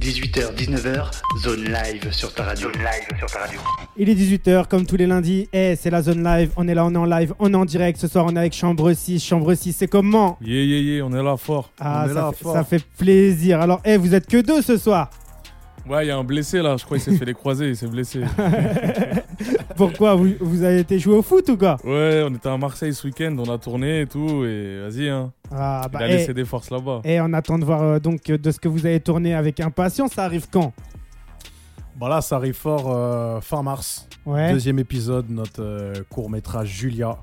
18h, 19h, zone live sur ta radio. Zone live sur ta radio. Il est 18h comme tous les lundis. Et c'est la zone live. On est là, on est en live, on est en direct. Ce soir, on est avec Chambre 6. Chambre 6, c'est comment? Yeah, yeah, yeah, on est là fort. Ah, on est ça, là fait, fort. ça fait plaisir. Alors, eh, vous êtes que deux ce soir. Ouais, il y a un blessé là, je crois qu'il s'est fait les croisés, il s'est blessé. Pourquoi vous, vous avez été jouer au foot ou quoi? Ouais, on était à Marseille ce week-end, on a tourné et tout, et vas-y, hein. Ah, Il bah, a eh, laissé des forces là-bas. Et on attend de voir euh, donc euh, de ce que vous avez tourné avec impatience. Ça arrive quand? Bon là, ça arrive fort euh, fin mars. Ouais. Deuxième épisode, notre court métrage Julia.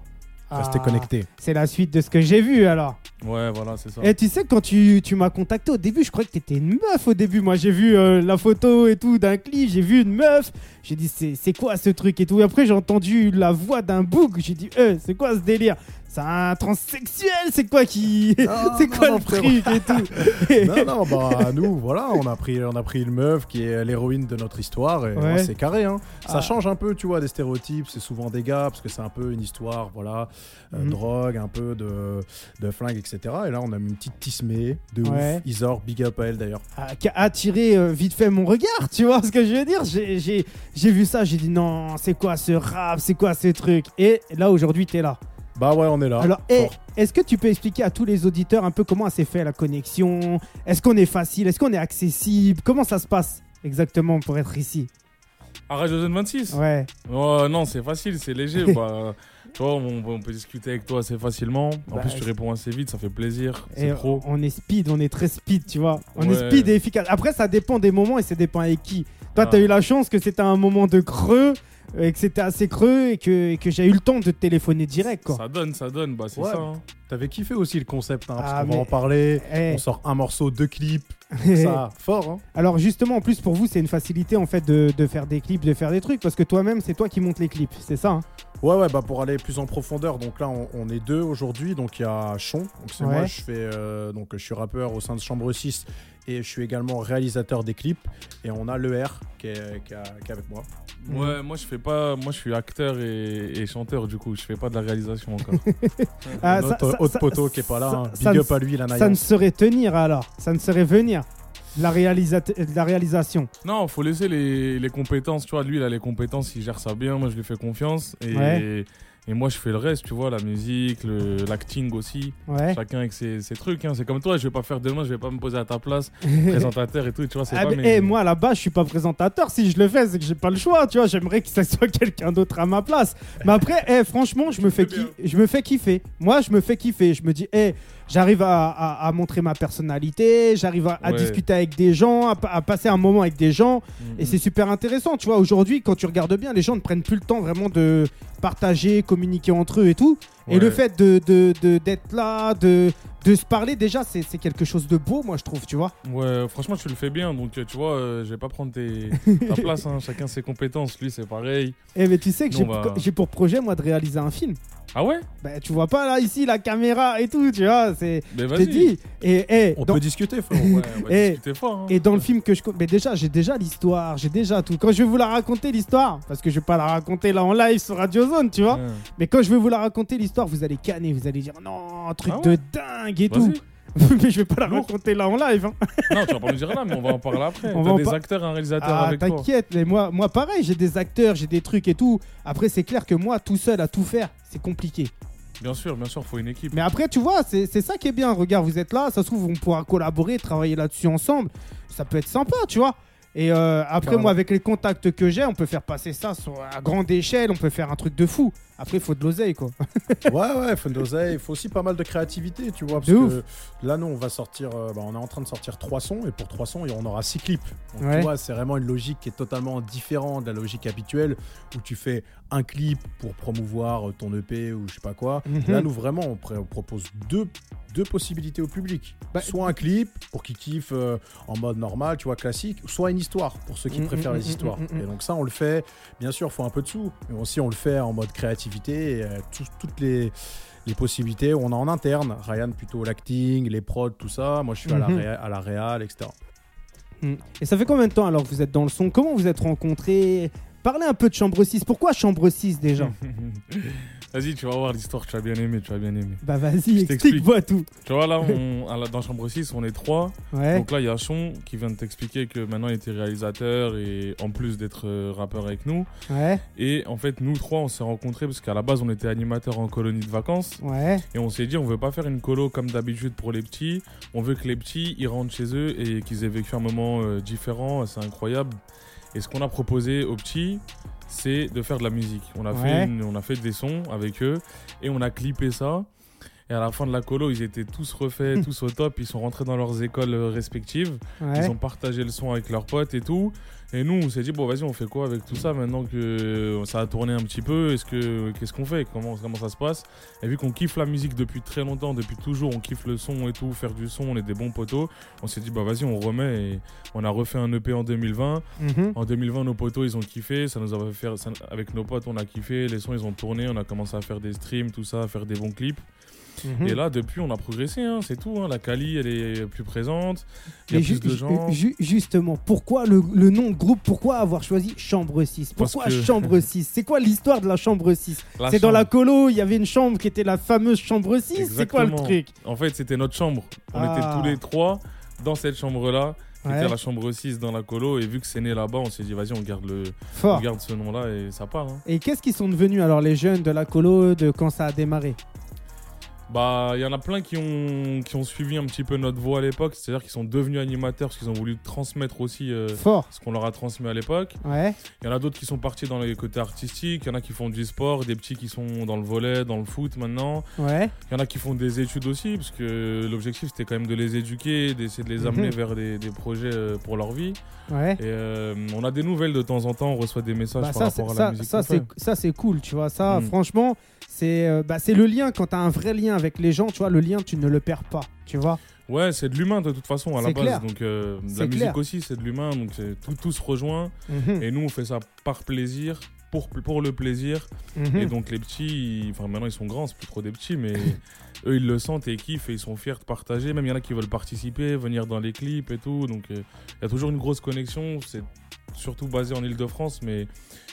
Restez Ah, connectés. C'est la suite de ce que j'ai vu alors. Ouais, voilà, c'est ça. Et tu sais, quand tu, tu m'as contacté au début, je croyais que t'étais une meuf au début. Moi, j'ai vu euh, la photo et tout d'un clip, j'ai vu une meuf. J'ai dit, c'est c'est quoi ce truc et tout. Et après, j'ai entendu la voix d'un boug. J'ai dit, euh, c'est quoi ce délire? C'est un transsexuel C'est quoi qui. c'est quoi non, le truc et tout non, non, bah nous, voilà, on a pris, on a pris une meuf qui est l'héroïne de notre histoire et Ouais. c'est carré. Hein. Ça Ah. change un peu, tu vois, des stéréotypes. C'est souvent des gars parce que c'est un peu une histoire, voilà, euh, Mhm. drogue, un peu de, de flingue, etc. Et là, on a mis une petite tismée de Ouais. ouf. Isor, big up à elle d'ailleurs. Ah, qui a attiré euh, vite fait mon regard, tu vois ce que je veux dire? J'ai vu ça, j'ai dit, non, c'est quoi ce rap? C'est quoi ce truc? Et là, aujourd'hui, t'es là. Bah ouais, on est là. Alors, eh, est-ce que tu peux expliquer à tous les auditeurs un peu comment s'est fait la connexion? Est-ce qu'on est facile? Est-ce qu'on est accessible? Comment ça se passe exactement pour être ici? À Radio Zone 26 Ouais. Non, c'est facile, c'est léger. bah, tu vois, on, on peut discuter avec toi assez facilement. En Bah, plus, tu réponds assez vite, ça fait plaisir. C'est pro. on est speed, on est très speed, tu vois. On est speed et efficace. Après, ça dépend des moments et ça dépend avec qui. Toi, Ah. t'as eu la chance que c'était un moment de creux et que c'était assez creux et que, et que j'ai eu le temps de te téléphoner direct, quoi. Ça donne, ça donne, bah c'est Ouais. ça. hein. T'avais kiffé aussi le concept, hein, parce Ah, qu'on mais- va en parler. Eh. On sort un morceau, deux clips. Ça, fort, hein. Alors justement, en plus pour vous, c'est une facilité en fait de, de faire des clips, de faire des trucs, parce que toi-même, c'est toi qui montes les clips, c'est ça hein Ouais, ouais, bah pour aller plus en profondeur, donc là on, on est deux aujourd'hui, donc il y a Chon, donc c'est Ouais. moi, je fais, euh, donc je suis rappeur au sein de Chambre 6 et je suis également réalisateur des clips, et on a l'ER qui est, qui, a- qui est avec moi. Ouais, moi je fais pas, moi je suis acteur et, et chanteur du coup, je fais pas de la réalisation encore. Ah, ça- Notre ça- autre ça- poteau qui est pas là, ça- hein. big ne- up à lui, la Ça ne serait tenir alors, ça ne serait venir. La, réalisa- la réalisation. non, faut laisser les, les compétences, tu vois, lui il a les compétences, il gère ça bien, moi je lui fais confiance et, Ouais. et moi je fais le reste, tu vois, la musique, le- l'acting aussi. Ouais. Chacun avec ses, ses trucs, hein. c'est comme toi, je vais pas faire demain, je vais pas me poser à ta place, présentateur et tout, tu vois, c'est Ah, pas mais, mes- eh, moi là-bas, je suis pas présentateur. Si je le fais, c'est que j'ai pas le choix. Tu vois, j'aimerais que ça soit quelqu'un d'autre à ma place. Mais après, eh, franchement, je me fais je me fais kiffer. Moi, je me fais kiffer. Je me dis, eh, j'arrive à, à- à montrer ma personnalité, j'arrive à, à Ouais. discuter avec des gens, à, pa- à passer un moment avec des gens. Mhm. Et c'est super intéressant, tu vois. Aujourd'hui, quand tu regardes bien, les gens ne prennent plus le temps vraiment de partager, communiquer entre eux et tout. Et le fait de de- de- d'être là, de, de se parler, déjà, c'est c'est quelque chose de beau, moi, je trouve, tu vois. Ouais, franchement, tu le fais bien, donc tu vois, euh, je vais pas prendre tes, ta place, hein. chacun ses compétences, lui c'est pareil. Eh, mais tu sais que j'ai pour projet, moi, de réaliser un film. Ah ouais Bah, tu vois pas là, ici, la caméra et tout, tu vois. C'est. Mais Je vas-y. dit. Et, On dans, peut discuter, frérot. Ouais, on va Et- discuter fort. hein. et dans le film que je. co- Mais déjà, j'ai déjà l'histoire, j'ai déjà tout. Quand je vais vous la raconter, l'histoire, parce que je vais pas la raconter là en live sur Radio Zone, tu vois. Ouais. Mais quand je vais vous la raconter, l'histoire, vous allez canner, vous allez dire non, truc Ah ouais de dingue et tout. Vas-y. mais je vais pas la raconter là en live. hein. Non, tu vas pas me dire là, mais on va en parler après. On en des par- acteurs un réalisateur Ah, avec toi. t'inquiète, mais moi, moi pareil, j'ai des acteurs, j'ai des trucs et tout. Après, c'est clair que moi, tout seul à tout faire, c'est compliqué. Bien sûr, bien sûr, faut une équipe. Mais après, tu vois, c'est c'est ça qui est bien. Regarde, vous êtes là, ça se trouve, on pourra collaborer, travailler là-dessus ensemble. Ça peut être sympa, tu vois. Et euh, après, Carrément. moi, avec les contacts que j'ai, on peut faire passer ça sur, à grande échelle, on peut faire un truc de fou. Après, il faut de l'oseille, quoi. Ouais, ouais, fun d'oseille. Il faut aussi pas mal de créativité, tu vois. Parce De que ouf. là, nous, on va sortir. euh, bah, on est en train de sortir trois sons. Et pour trois sons, on aura six clips. Donc, Ouais. tu vois, c'est vraiment une logique qui est totalement différente de la logique habituelle où tu fais un clip pour promouvoir euh, ton EP ou je sais pas quoi. Mhm. Là, nous, vraiment, on, propose deux, deux possibilités au public. Bah, soit un clip pour qu'ils kiffent euh, en mode normal, tu vois, classique, soit une histoire pour ceux qui Mhm, préfèrent mhm, les histoires. Et donc, ça, on le fait. Bien sûr, il faut un peu de sous. Mais aussi, on le fait en mode créativité. Et, euh, tout- toutes les les possibilités, on a en interne, Ryan plutôt l'acting, les prods, tout ça, moi je suis à, la Mhm. à la réal, etc. Mm. Et ça fait combien de temps alors que vous êtes dans le son? Comment vous êtes rencontrés? Parlez un peu de chambre 6. Pourquoi chambre 6 déjà? Vas-y, tu vas voir l'histoire, tu vas bien aimer, tu vas bien aimer. Bah vas-y, explique-moi tout. Tu vois, là, on, dans chambre 6, on est trois. Ouais. Donc là, il y a Chon qui vient de t'expliquer que maintenant il était réalisateur et en plus d'être euh, rappeur avec nous. Ouais. Et en fait, nous trois, on s'est rencontrés parce qu'à la base, on était animateurs en colonie de vacances. Ouais. Et on s'est dit, on veut pas faire une colo comme d'habitude pour les petits. On veut que les petits, ils rentrent chez eux et qu'ils aient vécu un moment euh, différent. C'est incroyable. Et ce qu'on a proposé aux petits, c'est de faire de la musique. On a, Ouais. fait une- on a fait des sons avec eux et on a clippé ça. Et à la fin de la colo, ils étaient tous refaits, tous au top. Ils sont rentrés dans leurs écoles respectives. Ouais. Ils ont partagé le son avec leurs potes et tout. Et nous, on s'est dit, bon, vas-y, on fait quoi avec tout ça maintenant que ça a tourné un petit peu? Est-ce que Qu'est-ce qu'on fait? Comment, comment ça se passe? Et vu qu'on kiffe la musique depuis très longtemps, depuis toujours, on kiffe le son et tout, faire du son, on est des bons potos. On s'est dit, bah vas-y, on remet. Et on a refait un EP en 2020. Mhm. En 2020, nos potos, ils ont kiffé. Ça nous a fait faire, ça- avec nos potes, on a kiffé. Les sons, ils ont tourné. On a commencé à faire des streams, tout ça, à faire des bons clips. Mhm. Et là, depuis, on a progressé, hein, c'est tout. hein. La Kali, elle est plus présente. Il y a plus de gens. ju- justement, pourquoi le, le nom de groupe Pourquoi avoir choisi Chambre 6 Parce Pourquoi que- Chambre 6 C'est quoi l'histoire de la Chambre 6 La C'est dans la colo, il y avait une chambre qui était la fameuse Chambre 6 C'est quoi le truc? En fait, c'était notre chambre. On Ah. était tous les trois dans cette chambre-là. Qui Ouais. était la chambre 6 dans la colo. Et vu que c'est né là-bas, on s'est dit, vas-y, on garde, le... on garde ce nom-là et ça part. hein. Et qu'est-ce qu'ils sont devenus alors les jeunes de la colo de quand ça a démarré? Bah, il y en a plein qui ont, qui ont suivi un petit peu notre voix à l'époque. C'est-à-dire qu'ils sont devenus animateurs parce qu'ils ont voulu transmettre aussi euh, Fort. ce qu'on leur a transmis à l'époque. Ouais. Il y en a d'autres qui sont partis dans les côtés artistiques. Il y en a qui font du sport. Des petits qui sont dans le volet, dans le foot maintenant. Ouais. Il y en a qui font des études aussi, parce que l'objectif c'était quand même de les éduquer, d'essayer de les Mhm. amener vers des, des projets euh, pour leur vie. Ouais. Et euh, on a des nouvelles de temps en temps, on reçoit des messages Bah, par ça, rapport à la ça, musique. ça, c'est fait. ça c'est cool, tu vois. Ça, Mm. franchement, c'est euh, bah, le lien. Quand tu as un vrai lien avec les gens, tu vois, le lien, tu ne le perds pas, tu vois. Ouais, c'est de l'humain de toute façon à la base. clair. Donc euh, la musique clair. aussi c'est de l'humain, donc tout, tout se rejoint. Mhm. Et nous on fait ça par plaisir. Pour, pour le plaisir. Mhm. Et donc les petits, enfin maintenant ils sont grands, c'est plus trop des petits, mais eux ils le sentent et ils kiffent et ils sont fiers de partager. Même il y en a qui veulent participer, venir dans les clips et tout. Donc euh, il y a toujours une grosse connexion. C'est surtout basé en Ile-de-France, mais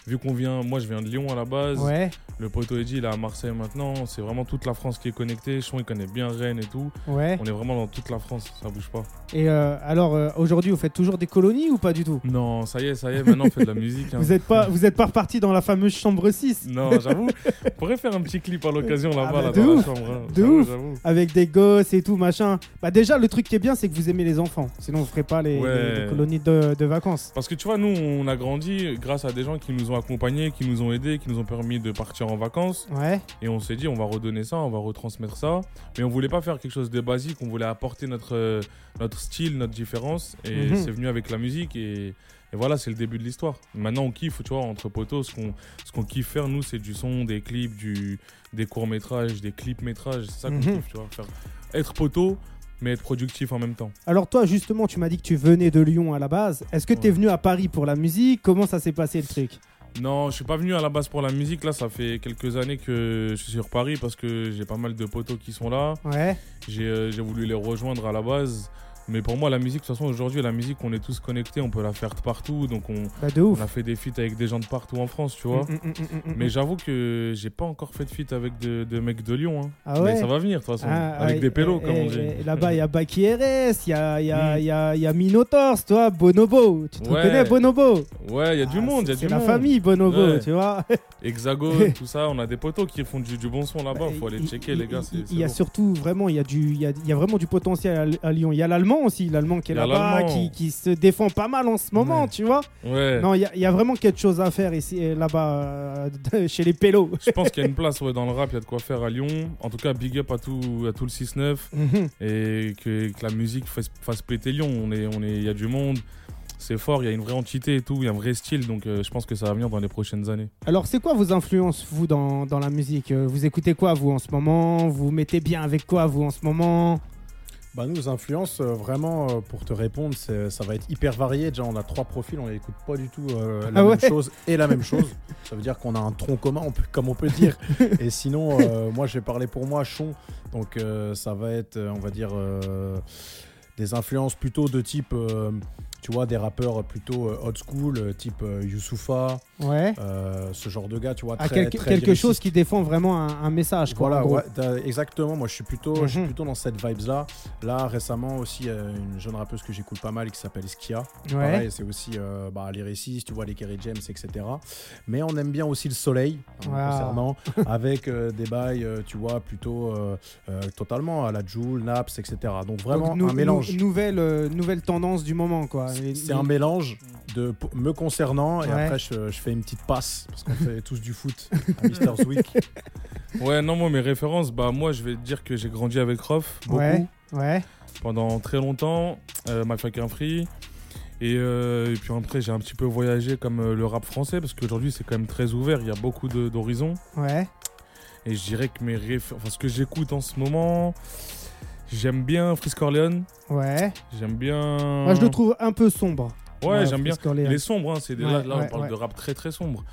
vu qu'on vient, moi je viens de Lyon à la base. Ouais. Le poteau Eddy il est à Marseille maintenant. C'est vraiment toute la France qui est connectée. Chon il connaît bien Rennes et tout. Ouais. On est vraiment dans toute la France, ça bouge pas. Et euh, alors, euh, aujourd'hui, vous faites toujours des colonies ou pas du tout? Non, ça y est, ça y est, maintenant on fait de la musique. hein. Vous êtes pas, vous êtes pas reparti dans la fameuse chambre 6 Non, j'avoue, on pourrait faire un petit clip à l'occasion Ah là-bas, bah, là, de dans ouf, la chambre. hein. de J'avoue, ouf. avec des gosses et tout machin. Bah déjà, le truc qui est bien, c'est que vous aimez les enfants. Sinon, vous ferez pas les, Ouais. les- les colonies de, de vacances. Parce que tu vois, nous, on a grandi grâce à des gens qui nous ont accompagnés, qui nous ont aidés, qui nous ont permis de partir en vacances. Ouais. Et on s'est dit, on va redonner ça, on va retransmettre ça. Mais on voulait pas faire quelque chose de basique, on voulait apporter notre, euh, notre style, notre différence. Et Mhm. c'est venu avec la musique. Et, et voilà, c'est le début de l'histoire. Maintenant, on kiffe, tu vois, entre potos, ce qu'on ce qu'on kiffe faire, nous, c'est du son, des clips, du, des courts-métrages, des clips-métrages. C'est ça qu'on Mhm. kiffe, tu vois. Faire, être poteau, mais être productif en même temps. Alors toi, justement, tu m'as dit que tu venais de Lyon à la base. Est-ce que tu es Ouais. venu à Paris pour la musique? Comment ça s'est passé le truc? Non, je suis pas venu à la base pour la musique. Là, ça fait quelques années que je suis sur Paris parce que j'ai pas mal de potos qui sont là. Ouais. J'ai euh, j'ai voulu les rejoindre à la base. Mais pour moi, la musique, de toute façon, aujourd'hui, la musique, on est tous connectés, on peut la faire de partout. Donc, on, Bah de ouf. on a fait des feats avec des gens de partout en France, tu vois. Mm, mm, mm, mm, mm, Mais mm. j'avoue que j'ai pas encore fait de feat avec de, de mecs de Lyon. hein. Ah ouais Mais ça va venir, de toute façon. Ah, avec des pélos, comme on dit. Là-bas, il y a Baki RS, il y a, il y, a, Mm. il y, a, y a Minotaurs, toi, Bonobo. Tu te Ouais. reconnais, Bonobo Ouais, il y a du Ah, monde, il y a c'est du la monde. famille, Bonobo, Ouais. tu vois. Hexagone, tout ça. On a des potos qui font du, du bon son là-bas. Faut aller Il- checker, les gars. il- y a surtout vraiment, il y a du, il y a, il y a vraiment du potentiel à, à Lyon. Il y a l'allemand aussi, l'allemand qui est là-bas, qui, qui se défend pas mal en ce moment, Ouais. tu vois. Ouais. Non, il y, a- il y a vraiment quelque chose à faire ici, et là-bas, euh, chez les pélos. Je pense qu'il y a une place ouais, dans le rap, il y a de quoi faire à Lyon. En tout cas, big up à tout, à tout le 6-9 Mhm. et que, que la musique fasse, fasse péter Lyon. On est, on est, il y a du monde, c'est fort, il y a une vraie entité et tout, il y a un vrai style. Donc euh, je pense que ça va venir dans les prochaines années. Alors, c'est quoi vos influences, vous, dans, dans la musique? Euh, Vous écoutez quoi, vous, en ce moment? Vous mettez bien avec quoi, vous, en ce moment? Bah nous, influences, euh, vraiment, euh, pour te répondre, ça va être hyper varié. Déjà, on a trois profils, on n'écoute pas du tout euh, la Ah même ouais chose et la même chose. Ça veut dire qu'on a un tronc commun, on peut- comme on peut dire. et sinon, euh, moi, je vais parler pour moi, Chon. Donc, euh, ça va être, on va dire, des influences plutôt de type... tu vois, des rappeurs plutôt old school, type Youssoufa, Ouais. euh, ce genre de gars, tu vois. À très- quelque, très quelque lyriciste. chose qui défend vraiment un, un message, quoi. Voilà, ouais, exactement. Moi, je suis plutôt, je suis Mhm. plutôt dans cette vibes-là. Là, récemment aussi, une jeune rappeuse que j'écoute pas mal qui s'appelle Skia. Ouais. C'est aussi euh, bah, les récits, tu vois, les Kerry James, etc. Mais on aime bien aussi le soleil, Wow. concernant, avec euh, des bails, tu vois, plutôt totalement à la Joule, Naps, etc. Donc vraiment Donc, nou- un mélange. nou- nouvelle, nouvelle tendance du moment, quoi. C'est un mélange de me concernant et Ouais. après je, je fais une petite passe parce qu'on fait tous du foot à Mister's Week. Ouais, non, moi, mes références, bah, moi, je vais te dire que j'ai grandi avec Rof, beaucoup, Ouais. Ouais. pendant très longtemps, euh, Free. Et, euh, et puis après, j'ai un petit peu voyagé comme euh, le rap français, parce qu'aujourd'hui, c'est quand même très ouvert, il y a beaucoup d'horizons. Ouais. Et je dirais que mes réf... enfin, ce que j'écoute en ce moment, j'aime bien Frisk Corleone, Ouais. j'aime bien. Moi, je le trouve un peu sombre. Ouais, j'aime bien. Orleans. Il est sombre, hein, c'est des- là, Ouais, là, ouais, on parle ouais. de rap très très sombre.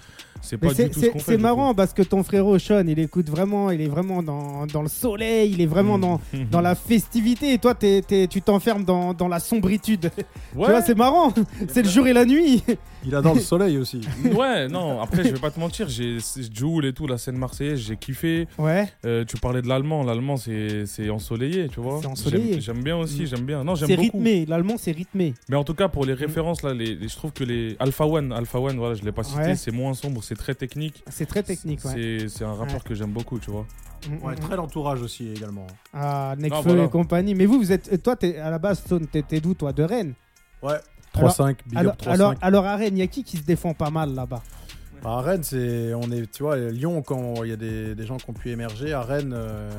C'est pas du tout ce qu'on fait. c'est marrant parce que ton frérot Sean, il écoute vraiment, il est vraiment dans, dans le soleil, il est vraiment Mm. dans, dans la festivité et toi tu t'enfermes dans, dans la sombritude. Ouais, Tu vois, c'est marrant, c'est le jour et la nuit. Il adore le soleil aussi. ouais, non, après, je vais pas te mentir, j'ai c'est Joule et tout, la scène marseillaise, j'ai kiffé. Ouais, Euh, tu parlais de l'allemand, l'allemand c'est c'est ensoleillé, tu vois. C'est ensoleillé. J'aime- bien aussi, Mm. j'aime bien. Non, j'aime c'est rythmé, l'allemand c'est rythmé. Mais en tout cas, pour les références, là, les, les- je trouve que les Alpha One, Alpha One, voilà, je l'ai pas cité, Ouais. c'est moins sombre, c'est très technique. C'est très technique, ouais. C'est c'est un rappeur Ouais. que j'aime beaucoup, tu vois. Mm, Ouais, mm, très l'entourage aussi également. Ah, Necfeu voilà. et compagnie. Mais vous, vous êtes, toi, t'es- à la base, Stone, t'es t'es d'où, toi? De Rennes? Ouais. Alors- 3-5, big alors, up 3-5. alors, alors, à Rennes, il y a qui qui se défend pas mal là-bas? Bah, à Rennes, c'est, on est, tu vois, Lyon, quand il y a des, des gens qui ont pu émerger, à Rennes, euh,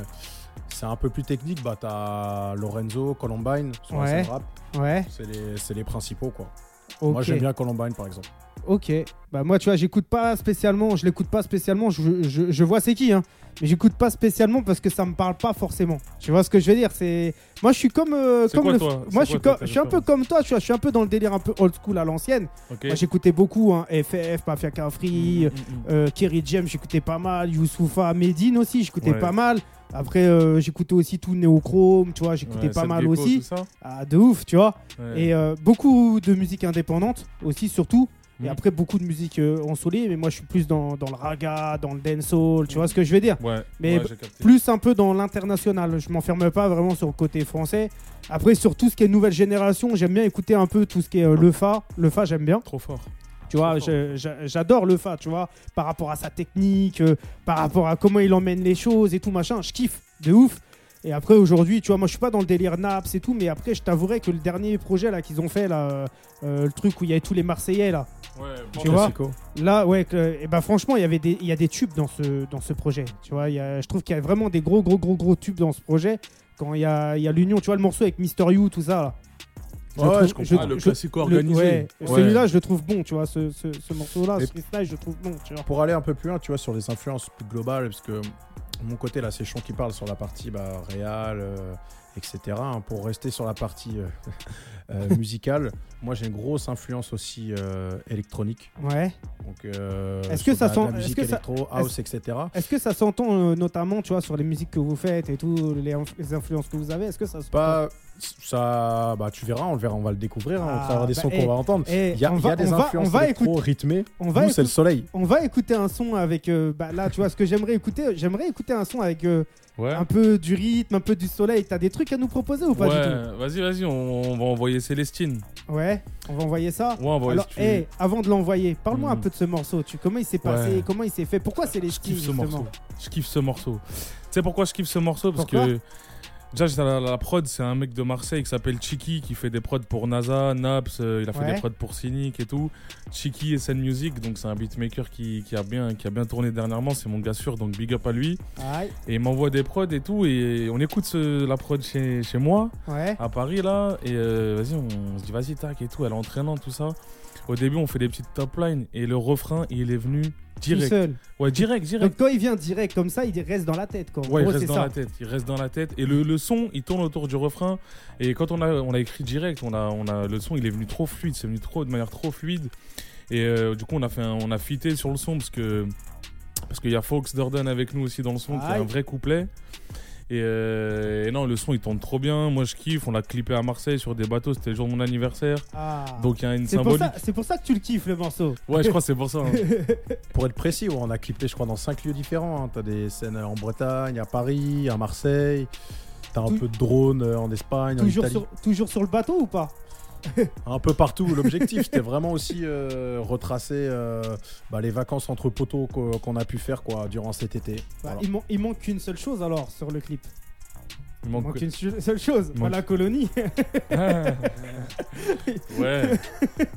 c'est un peu plus technique. Bah, t'as Lorenzo, Columbine sur la Ouais. rap. Ouais, C'est les, les principaux, quoi. Moi, j'aime bien Columbine, par exemple. Ok. Bah moi, tu vois, j'écoute pas spécialement, je l'écoute pas spécialement, je, je, je vois c'est qui, hein. Mais j'écoute pas spécialement parce que ça me parle pas forcément. Tu vois ce que je veux dire? C'est moi, je suis comme euh, comme quoi, le- toi? Moi, je suis quoi, je suis un peu comme toi. Tu vois, je suis un peu dans le délire un peu old school à l'ancienne. Moi, j'écoutais beaucoup, hein, FF, Mafia Free, Mm, mm, mm. euh, Kerry James, j'écoutais pas mal. Youssoufa, Medine aussi, j'écoutais Ouais. pas mal. Après, euh, j'écoutais aussi tout Néochrome, tu vois, j'écoutais Ouais, pas mal Gecko, aussi. Ah, de ouf, tu vois. Ouais. Et euh, beaucoup de musique indépendante aussi, surtout. Et Mm. après, beaucoup de musique euh, ensoleillée, mais moi, je suis plus dans, dans le raga, dans le dancehall, tu vois ce que je veux dire Ouais, mais ouais. Plus un peu dans l'international. Je m'enferme pas vraiment sur le côté français. Après, sur tout ce qui est nouvelle génération, j'aime bien écouter un peu tout ce qui est euh, le fa. Le fa, j'aime bien. Trop fort. Tu vois, j'adore le fa, tu vois, par rapport à sa technique, euh, par rapport à comment il emmène les choses et tout, machin. Je kiffe de ouf. Et après, aujourd'hui, tu vois, moi, je suis pas dans le délire Naps et tout, mais après, je t'avouerai que le dernier projet là qu'ils ont fait, là, euh, le truc où il y avait tous les Marseillais, là, Ouais, Tu vois Classico. Là, ouais, que- et ben franchement, il y avait des, il y a des tubes dans ce, dans ce projet. Tu vois, il y a- je trouve qu'il y a vraiment des gros, gros, gros, gros tubes dans ce projet. Quand il y a, il y a l'union, tu vois, le morceau avec Mister You, tout ça. Là. Ouais, je comprends. Ah, le classico le- organisé. ouais, Ouais. Celui-là, je le trouve bon, tu vois, ce, ce, ce morceau-là, ce freestyle, je le trouve bon, tu vois. Pour aller un peu plus loin, tu vois, sur les influences plus globales, parce que de mon côté, là, c'est Chon qui parle sur la partie bah, réal, euh, etc. hein. pour rester sur la partie euh, euh, musicale, moi, j'ai une grosse influence aussi euh, électronique. Ouais. Donc, euh, Est-ce que ça la- sent- la est-ce musique que ça- électro, house, etc. Est-ce que ça s'entend euh, notamment, tu vois, sur les musiques que vous faites et tout, les, inf- les influences que vous avez Est-ce que ça se Pas ça, bah tu verras, on le verra, on va le découvrir hein, Ah, au travers des bah, sons eh, qu'on va entendre. eh, Il y a, on y a va- des on va- influences on va électro écouter- rythmées. On va c'est le écouter- soleil. On va écouter un son avec. euh, bah, là, tu vois, ce que j'aimerais écouter, j'aimerais écouter un son avec euh, Ouais. un peu du rythme, un peu du soleil. T'as des trucs à nous proposer ou pas du Ouais, vas-y, vas-y, on, on va envoyer Célestine. tout Ouais, on va envoyer ça. Ouais, on va envoyer Alors, veux. avant de l'envoyer, parle-moi un Mhm. peu de ce morceau. Tu, comment il s'est passé Ouais. Comment il s'est fait? Pourquoi c'est les Je kiffe ce morceau. Je kiffe ce morceau. Tu sais pourquoi je kiffe ce morceau? Parce Pourquoi? que déjà, j'étais à la, la prod, c'est un mec de Marseille qui s'appelle Chiki qui fait des prods pour NASA, Naps, euh, il a fait Ouais. des prods pour Cynic et tout. Chiki et Sen Music, donc c'est un beatmaker qui, qui, a bien, qui a bien tourné dernièrement, c'est mon gars sûr, donc big up à lui. Et il m'envoie des prods et tout, et on écoute ce- la prod chez, chez moi, ouais. à Paris là, et euh, vas-y, on, on se dit vas-y, tac et tout, elle est entraînante, tout ça. Au début, on fait des petites top lines, et le refrain, il est venu Tout direct. seul. Ouais, direct, direct. Donc quand il vient direct comme ça, il reste dans la tête. Quoi. Ouais, il reste dans ça. la tête. Il reste dans la tête. Et le, le son, il tourne autour du refrain. Et quand on a, on a écrit direct, on a, on a, le son, il est venu trop fluide. C'est venu trop, de manière trop fluide. Et euh, du coup, on a fait, un- on a fité sur le son parce que, parce qu'il y a Fox Durden avec nous aussi dans le son, qui Aïe. un vrai couplet. Et, euh, et non, le son il tourne trop bien. Moi je kiffe. On l'a clippé à Marseille sur des bateaux. C'était le jour de mon anniversaire. Ah. Donc il y a une c'est pour, symbolique. ça, c'est pour ça que tu le kiffes le morceau. Ouais, je crois que c'est pour ça. hein. Pour être précis, on a clippé, je crois, dans cinq lieux différents. hein. T'as des scènes en Bretagne, à Paris, à Marseille. T'as un Tout- peu de drone euh, en Espagne, en Italie. sur, toujours sur le bateau ou pas? Un peu partout. L'objectif, c'était vraiment aussi euh, retracer euh, bah, les vacances entre poteaux qu'o- qu'on a pu faire quoi, durant cet été. Bah, Voilà. il, man- il manque qu'une seule chose alors sur le clip. Il Il manque- manque une seule chose, Il la colonie. ouais.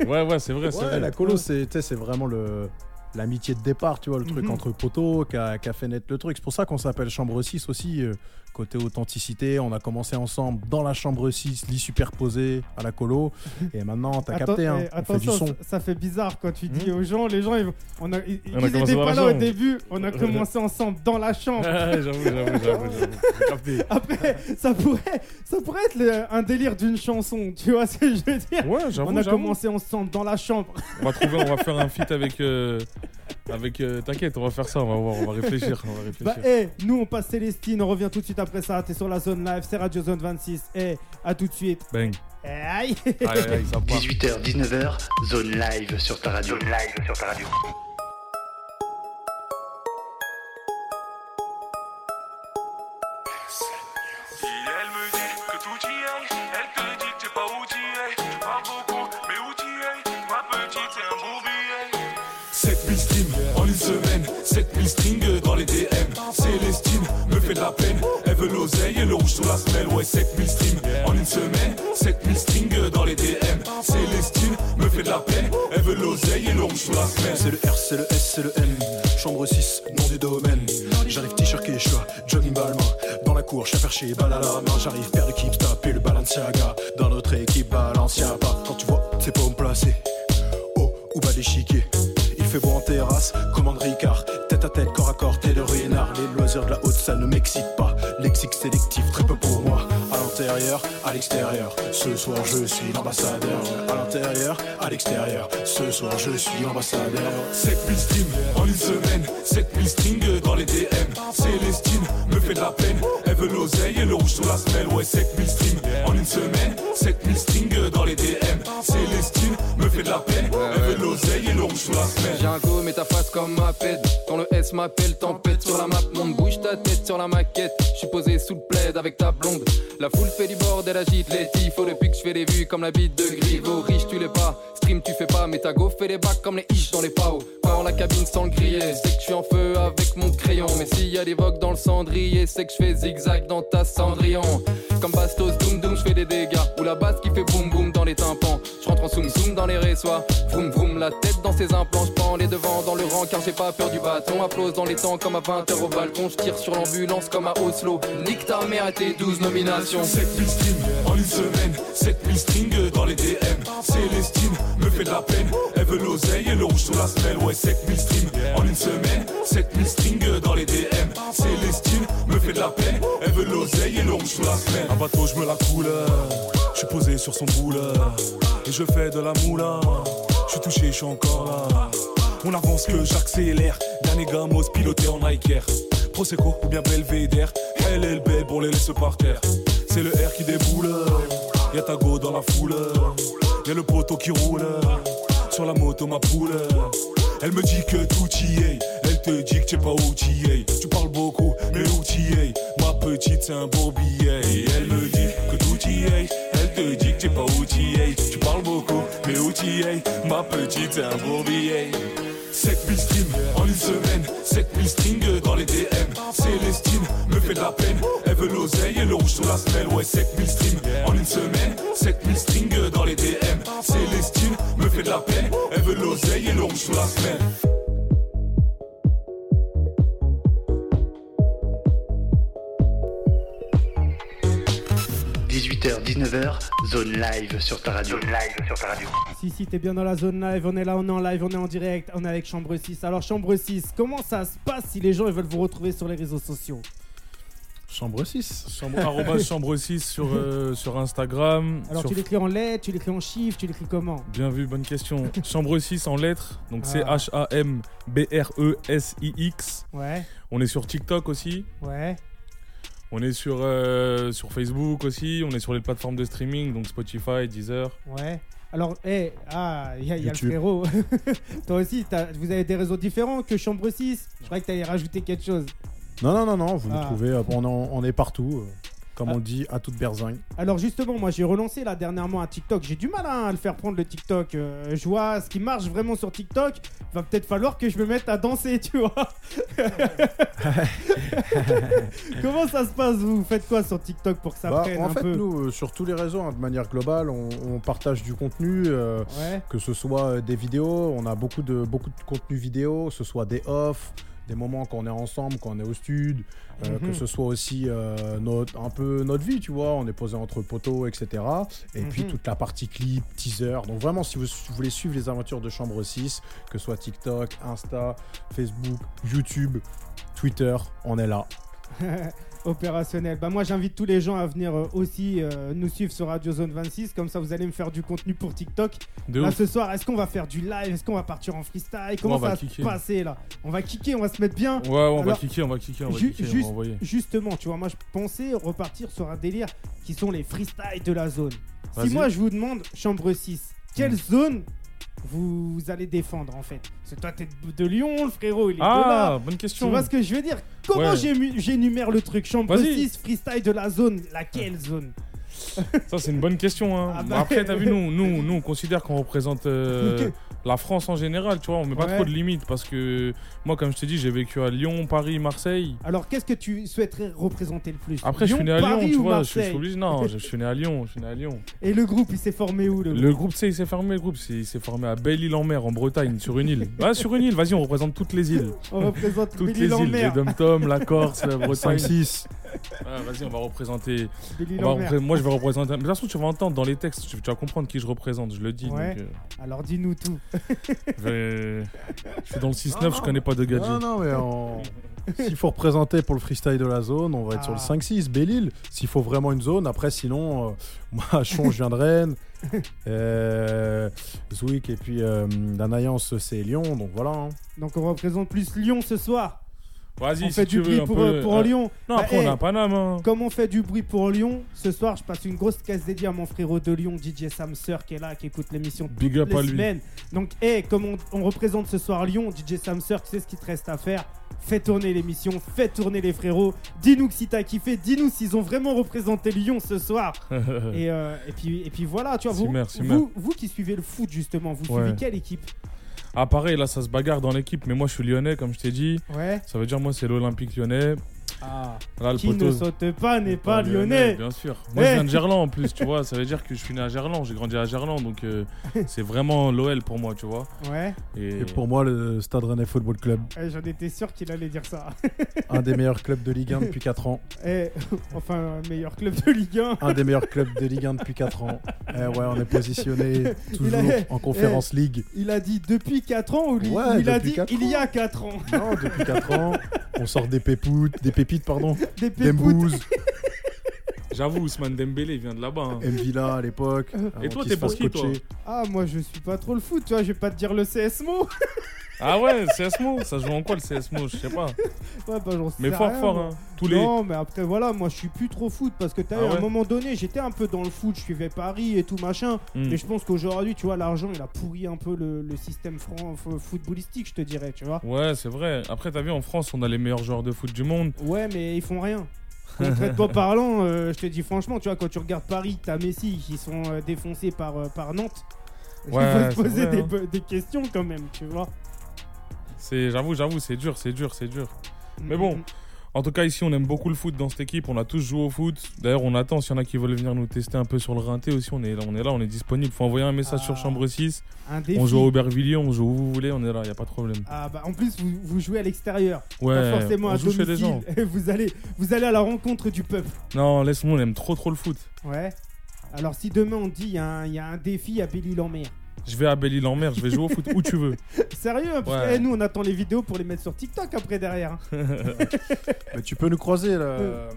Ouais, ouais, c'est vrai, c'est Ouais, vrai. la colo, c'est vraiment le l'amitié de départ, tu vois, le truc Mhm. entre poteaux qui a, a fait naître le truc. C'est pour ça qu'on s'appelle Chambre 6 aussi, euh, côté authenticité. On a commencé ensemble dans la Chambre 6, lit superposé à la colo. Et maintenant, t'as capté, hein, eh, on fait du attention, son. ça, ça fait bizarre quand tu dis aux gens, les gens, ils, on a, ils, On a ils commencé pas là au début, on a commencé ensemble dans la chambre. Ah, j'avoue, j'avoue, j'avoue. Après, ça pourrait, ça pourrait être le- un délire d'une chanson, tu vois ce que je veux dire? Ouais, j'avoue. On a commencé ensemble dans la chambre. On va trouver, on va faire un feat avec. euh, avec euh, T'inquiète, on va faire ça, on va voir, on va réfléchir. On va Bah, eh, nous on passe Célestine, on revient tout de suite après ça. T'es sur la zone live, c'est Radio Zone 26. Eh, à tout de suite. Bang. Aïe Aïe, aïe, aïe, ça part. 18h, 19h, zone live sur ta radio. Zone live sur ta radio. Célestine me fait de la peine, elle veut l'oseille et le rouge sous la semelle. Ouais, 7000 streams en une semaine, 7000 strings dans les DM. Célestine me fait de la peine, elle veut l'oseille et le rouge sous la semelle. C'est le R, c'est le S, c'est le M. Chambre 6, nom du domaine. J'arrive t-shirt Quechua, jogging balmain. Dans la cour, chauffeur chez balle à la main. J'arrive paire de taper le Balenciaga. Dans notre équipe, Balenciaga. Quand tu vois, pas me placer. Oh, ou bas d'échiquier. Il fait beau en terrasse, commande Ricard. Tête à tête, corps à corps, t'es le ruinard. Les loisirs de la haute, ça ne m'excite pas. Lexique sélectif, très peu pour moi. À l'intérieur, à l'extérieur. Ce soir, je suis l'ambassadeur. À l'intérieur, à l'extérieur. Ce soir, je suis l'ambassadeur. 7000 streams en une semaine, 7000 strings dans les DM. Célestine me fait de la peine, elle veut l'oseille et le rouge sous la semelle. Ouais, 7000 streams en une semaine, 7000 strings dans les DM. Célestine la peine, elle l'oseille et sous la. J'ai un go, mais ta face comme ma pède. Quand le S m'appelle, tempête sur la map. Monte, bouge ta tête sur la maquette. Je suis posé sous le plaid avec ta blonde. La foule fait du bordel, agite les tifos. Depuis que je fais des vues comme la bite de Grivo. Riche, tu l'es pas. Stream, tu fais pas. Mais ta go fait des bacs comme les ish dans les pao. Pas la cabine sans le griller. C'est que je suis en feu avec mon crayon. Mais s'il y a des vogues dans le cendrier, c'est que je fais zigzag dans ta cendrillon. Comme Bastos, doum doum, je fais des dégâts. Ou la basse qui fait boum boum Je rentre en zoom zoom dans les résois. Vroom vroom, la tête dans ses implants. Je prends les devants dans le rang car j'ai pas peur du bâton. Applause dans les temps comme à 20h au balcon. Je tire sur l'ambulance comme à Oslo. Nique ta mère à tes 12 nominations. 7000 streams en une semaine, 7000 strings dans les DM. Célestine me fait de la peine, elle veut l'oseille et le rouge sous la semelle. Ouais, 7000 streams en une semaine, 7000 strings dans les DM. Célestine me fait de la peine, elle veut l'oseille et le rouge sous la semelle. Un bateau, je me la couleur, je suis posé sur son Et je fais de la moula, je suis touché, je suis encore là. On avance que j'accélère, dernier gamos piloté en Nike Air. Prosecco ou bien Belvedere, LLB pour les laisse par terre. C'est le R qui déboule, y'a ta go dans la foule, y'a le poteau qui roule, sur la moto ma poule. Elle me dit que tout y est, elle te dit que tu pas où tu es. Tu parles beaucoup, mais es? Ma petite c'est un elle me te dit que tu pas où tu es. Tu parles beaucoup, mais es Ma petite c'est un bourbier. 7000 streams en une semaine, 7000 strings dans les DM. Célestine me fait de la peine, elle veut l'oseille et le rouge sous la semelle. Ouais, 7000 streams en une semaine, 7000 strings dans les DM. Célestine me fait de la peine, elle veut l'oseille et le rouge sous la semelle. H 19h, zone live sur ta radio. Zone live sur ta radio. Si, si, t'es bien dans la zone live, on est là, on est en live, on est en direct, on est avec Chambre 6. Alors, Chambre 6, comment ça se passe si les gens ils veulent vous retrouver sur les réseaux sociaux? Chambre 6. Chambre, chambre 6 sur, euh, sur Instagram. Alors, sur tu l'écris en lettres, tu l'écris en chiffres, tu l'écris comment? Bien vu, bonne question. Chambre 6 en lettres, donc Ah. c'est H-A-M-B-R-E-S-I-X. Ouais, On est sur TikTok aussi. ouais. On est sur, euh, sur Facebook aussi, on est sur les plateformes de streaming, donc Spotify, Deezer. Ouais. Alors, eh, ah, il y a, il y a le frérot. Toi aussi, t'as- vous avez des réseaux différents que Chambre 6. Je croyais que t'allais rajouter quelque chose. Non, non, non, non, vous nous Ah. trouvez, euh, on, en- on est partout, euh, comme on dit, à toute berzingue. Alors justement, moi j'ai relancé là dernièrement un TikTok. J'ai du mal hein, à le faire prendre le TikTok. Euh, je vois ce qui marche vraiment sur TikTok. Va peut-être falloir que je me mette à danser, tu vois. Comment ça se passe Vous? Faites quoi sur TikTok pour que ça Bah, prenne en un fait, peu? nous, euh, sur tous les réseaux, hein, de manière globale, on, on partage du contenu, euh, Ouais. que ce soit des vidéos, on a beaucoup de, beaucoup de contenu vidéo, que ce soit des off, des moments quand on est ensemble, quand on est au stud, euh, Mhm. que ce soit aussi euh, notre, un peu notre vie, tu vois, on est posé entre poteaux, etc. Et puis Mhm. toute la partie clip, teaser. Donc vraiment, si vous, si vous voulez suivre les aventures de Chambre 6, que ce soit TikTok, Insta, Facebook, YouTube, Twitter, on est là. Opérationnel. Bah moi j'invite tous les gens à venir euh, aussi euh, nous suivre sur Radio Zone 26. Comme ça vous allez me faire du contenu pour TikTok. De Là ouf. ce soir, est-ce qu'on va faire du live? Est-ce qu'on va partir en freestyle? Comment on ça va se passer là? On va kicker, on va se mettre bien. Ouais, ouais, on va Alors, kicker, on va kicker, on va ju- kicker, on juste- va envoyer. Justement, tu vois, moi je pensais repartir sur un délire qui sont les freestyles de la zone. Si Vas-y. moi je vous demande, chambre 6, quelle zone vous allez défendre en fait que toi t'es de Lyon, le frérot, il est de là. Ah, bonne Tu question. vois ce que je veux dire Comment Ouais. j'énumère le truc Chambre Vas-y. 6, freestyle de la zone, laquelle zone Ça, c'est une bonne question. Hein. Ah Bon, bah. Après, t'as vu, nous, nous, nous, on considère qu'on représente euh, Ok. La France en général, tu vois. On met pas Ouais. trop de limites parce que moi, comme je te dis, j'ai vécu à Lyon, Paris, Marseille. Alors qu'est-ce que tu souhaiterais représenter le plus? Après, Lyon, je suis né à Paris Lyon, tu vois. Je suis, je suis Marseille obligé. Non, je, je suis né à Lyon. Je suis né à Lyon. Et le groupe, il s'est formé où le, Le groupe, tu sais, il s'est fermé. Le groupe, c'est- il s'est formé à Belle-Île-en-Mer, en Bretagne, sur une île. Ah, sur une île. Vas-y, on représente toutes les îles. On représente Toutes les îles. Les. Dom-Tom, la Corse, la Bretagne. 5-6. Ah, Vas-y, on va représenter. on va Belle-Île-en-Mer. repré- Moi, je vais représenter. Mais de toute façon, tu vas entendre dans les textes, tu tu vas comprendre qui je représente. Je le dis. Ouais. donc, euh, Alors dis-nous tout. je, vais- je suis dans le 6-9, Non, je non. connais pas de gadget. Non, non, mais on- s'il faut représenter pour le freestyle de la zone, on va être sur le Ah. 5-6, Belle-Île. S'il faut vraiment une zone, après, sinon, euh, moi, Chon, je viens de Rennes. Euh, Zouik et puis euh, Danayance, c'est Lyon, donc voilà. hein. Donc on représente plus Lyon ce soir. Vas-y, On si fait du bruit veux pour, peu, euh, pour euh, Lyon. Non, Bah, après, hey, on a Paname. Hein. Comme on fait du bruit pour Lyon, ce soir je passe une grosse caisse dédiée à mon frérot de Lyon, DJ Sam Sir, qui est là, qui écoute l'émission toutes Big up les à lui. semaines. Donc, hey, comme on, on représente ce soir Lyon, DJ Sam Sir, tu sais ce qu'il te reste à faire Fais tourner l'émission, fais tourner les frérots. Dis-nous que si t'as kiffé, dis-nous s'ils ont vraiment représenté Lyon ce soir. et, euh, et, puis, et puis voilà, tu vois, vous, vous, vous qui suivez le foot justement, vous Ouais. suivez quelle équipe? Ah, pareil, là, ça se bagarre dans l'équipe, mais moi, je suis lyonnais, comme je t'ai dit. Ouais. Ça veut dire, moi, c'est l'Olympique lyonnais. Ah, Là, le qui poteau. ne saute pas n'est pas lyonnais. Bien sûr. Moi, Eh. je viens de Gerland en plus, tu vois. Ça veut dire que je suis né à Gerland. J'ai grandi à Gerland, donc euh, c'est vraiment l'OL pour moi, tu vois. Ouais, Et, Et pour moi, le Stade Rennais Football Club, Eh, j'en étais sûr qu'il allait dire ça. un des meilleurs clubs de Ligue 1 depuis 4 ans. Eh, enfin, meilleur club de Ligue 1. Un des meilleurs clubs de Ligue 1 depuis 4 ans. Eh ouais, on est positionné toujours a- en Conférence League. Il a dit depuis 4 ans ou, Ouais, ou il a dit quatre il y ans. a 4 ans Non, depuis 4 ans, on sort des pépoutes, des pépites, pardon, Des d'Embouze, J'avoue, Ousmane Dembélé il vient de là-bas. hein. Mvilla à l'époque. Avant toi, t'es pour qui, toi? Ah, moi je suis pas trop le foot, tu vois, je vais pas te dire le CSMO. Ah ouais, CSMO Ça joue en quoi le CSMO Je sais pas. Ouais, bah, j'en sais Mais fort, rien, fort, hein. Tous les. Non, mais après voilà, moi je suis plus trop foot parce que t'as Ah vu, à un moment donné, j'étais un peu dans le foot, je suivais Paris et tout machin. Hmm. Mais je pense qu'aujourd'hui, tu vois, l'argent il a pourri un peu le, le système fran- footballistique, je te dirais, tu vois. Ouais, c'est vrai. Après, t'as vu, en France, on a les meilleurs joueurs de foot du monde. Ouais, mais ils font rien. Concrètement parlant, euh, je te dis franchement, tu vois, quand tu regardes Paris, t'as Messi qui sont euh, défoncés par, euh, par Nantes. Ouais, il faut se poser vrai, des, hein. des questions quand même, tu vois. C'est, j'avoue, j'avoue, c'est dur, c'est dur, c'est dur. Mais bon, en tout cas, ici, on aime beaucoup le foot dans cette équipe. On a tous joué au foot. D'ailleurs, on attend s'il y en a qui veulent venir nous tester un peu sur le rinté aussi. On est là, on est là, on est disponible. Faut envoyer un message Ah. sur Chambre 6. un défi. On joue à Aubervilliers, on joue où vous voulez, on est là, y a pas de problème. Ah bah en plus vous, vous jouez à l'extérieur, Ouais, pas forcément on à joue chez des domicile. gens. vous allez vous allez à la rencontre du peuple. Non, laisse-moi, on aime trop trop le foot. Ouais. Alors si demain on dit il y, a un- il y a un défi à Belle-Île-en-Mer. Je vais à Belle-Île-en-Mer, je vais jouer au foot où tu veux. Sérieux Parce que Ouais. eh, nous on attend les vidéos pour les mettre sur TikTok après derrière. Mais tu peux nous croiser là, euh,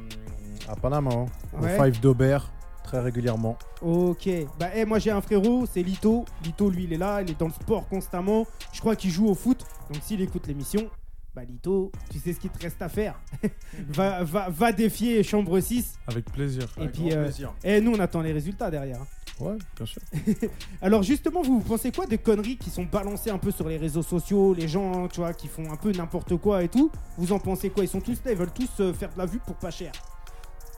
à Panama, hein, Ouais. au Five d'Aubert, très régulièrement. Ok. Bah eh, moi j'ai un frérot, c'est Lito. Lito lui il est là, il est dans le sport constamment. Je crois qu'il joue au foot. Donc s'il écoute l'émission, bah Lito, tu sais ce qu'il te reste à faire. va, va, va défier Chambre 6. Avec plaisir. Et Avec puis, grand euh, plaisir. Et nous, on attend les résultats derrière. hein. Ouais, bien sûr. Alors justement, vous, vous pensez quoi des conneries qui sont balancées un peu sur les réseaux sociaux, les gens, tu vois, qui font un peu n'importe quoi et tout? Vous en pensez quoi? Ils sont tous là, ils veulent tous euh, faire de la vue pour pas cher.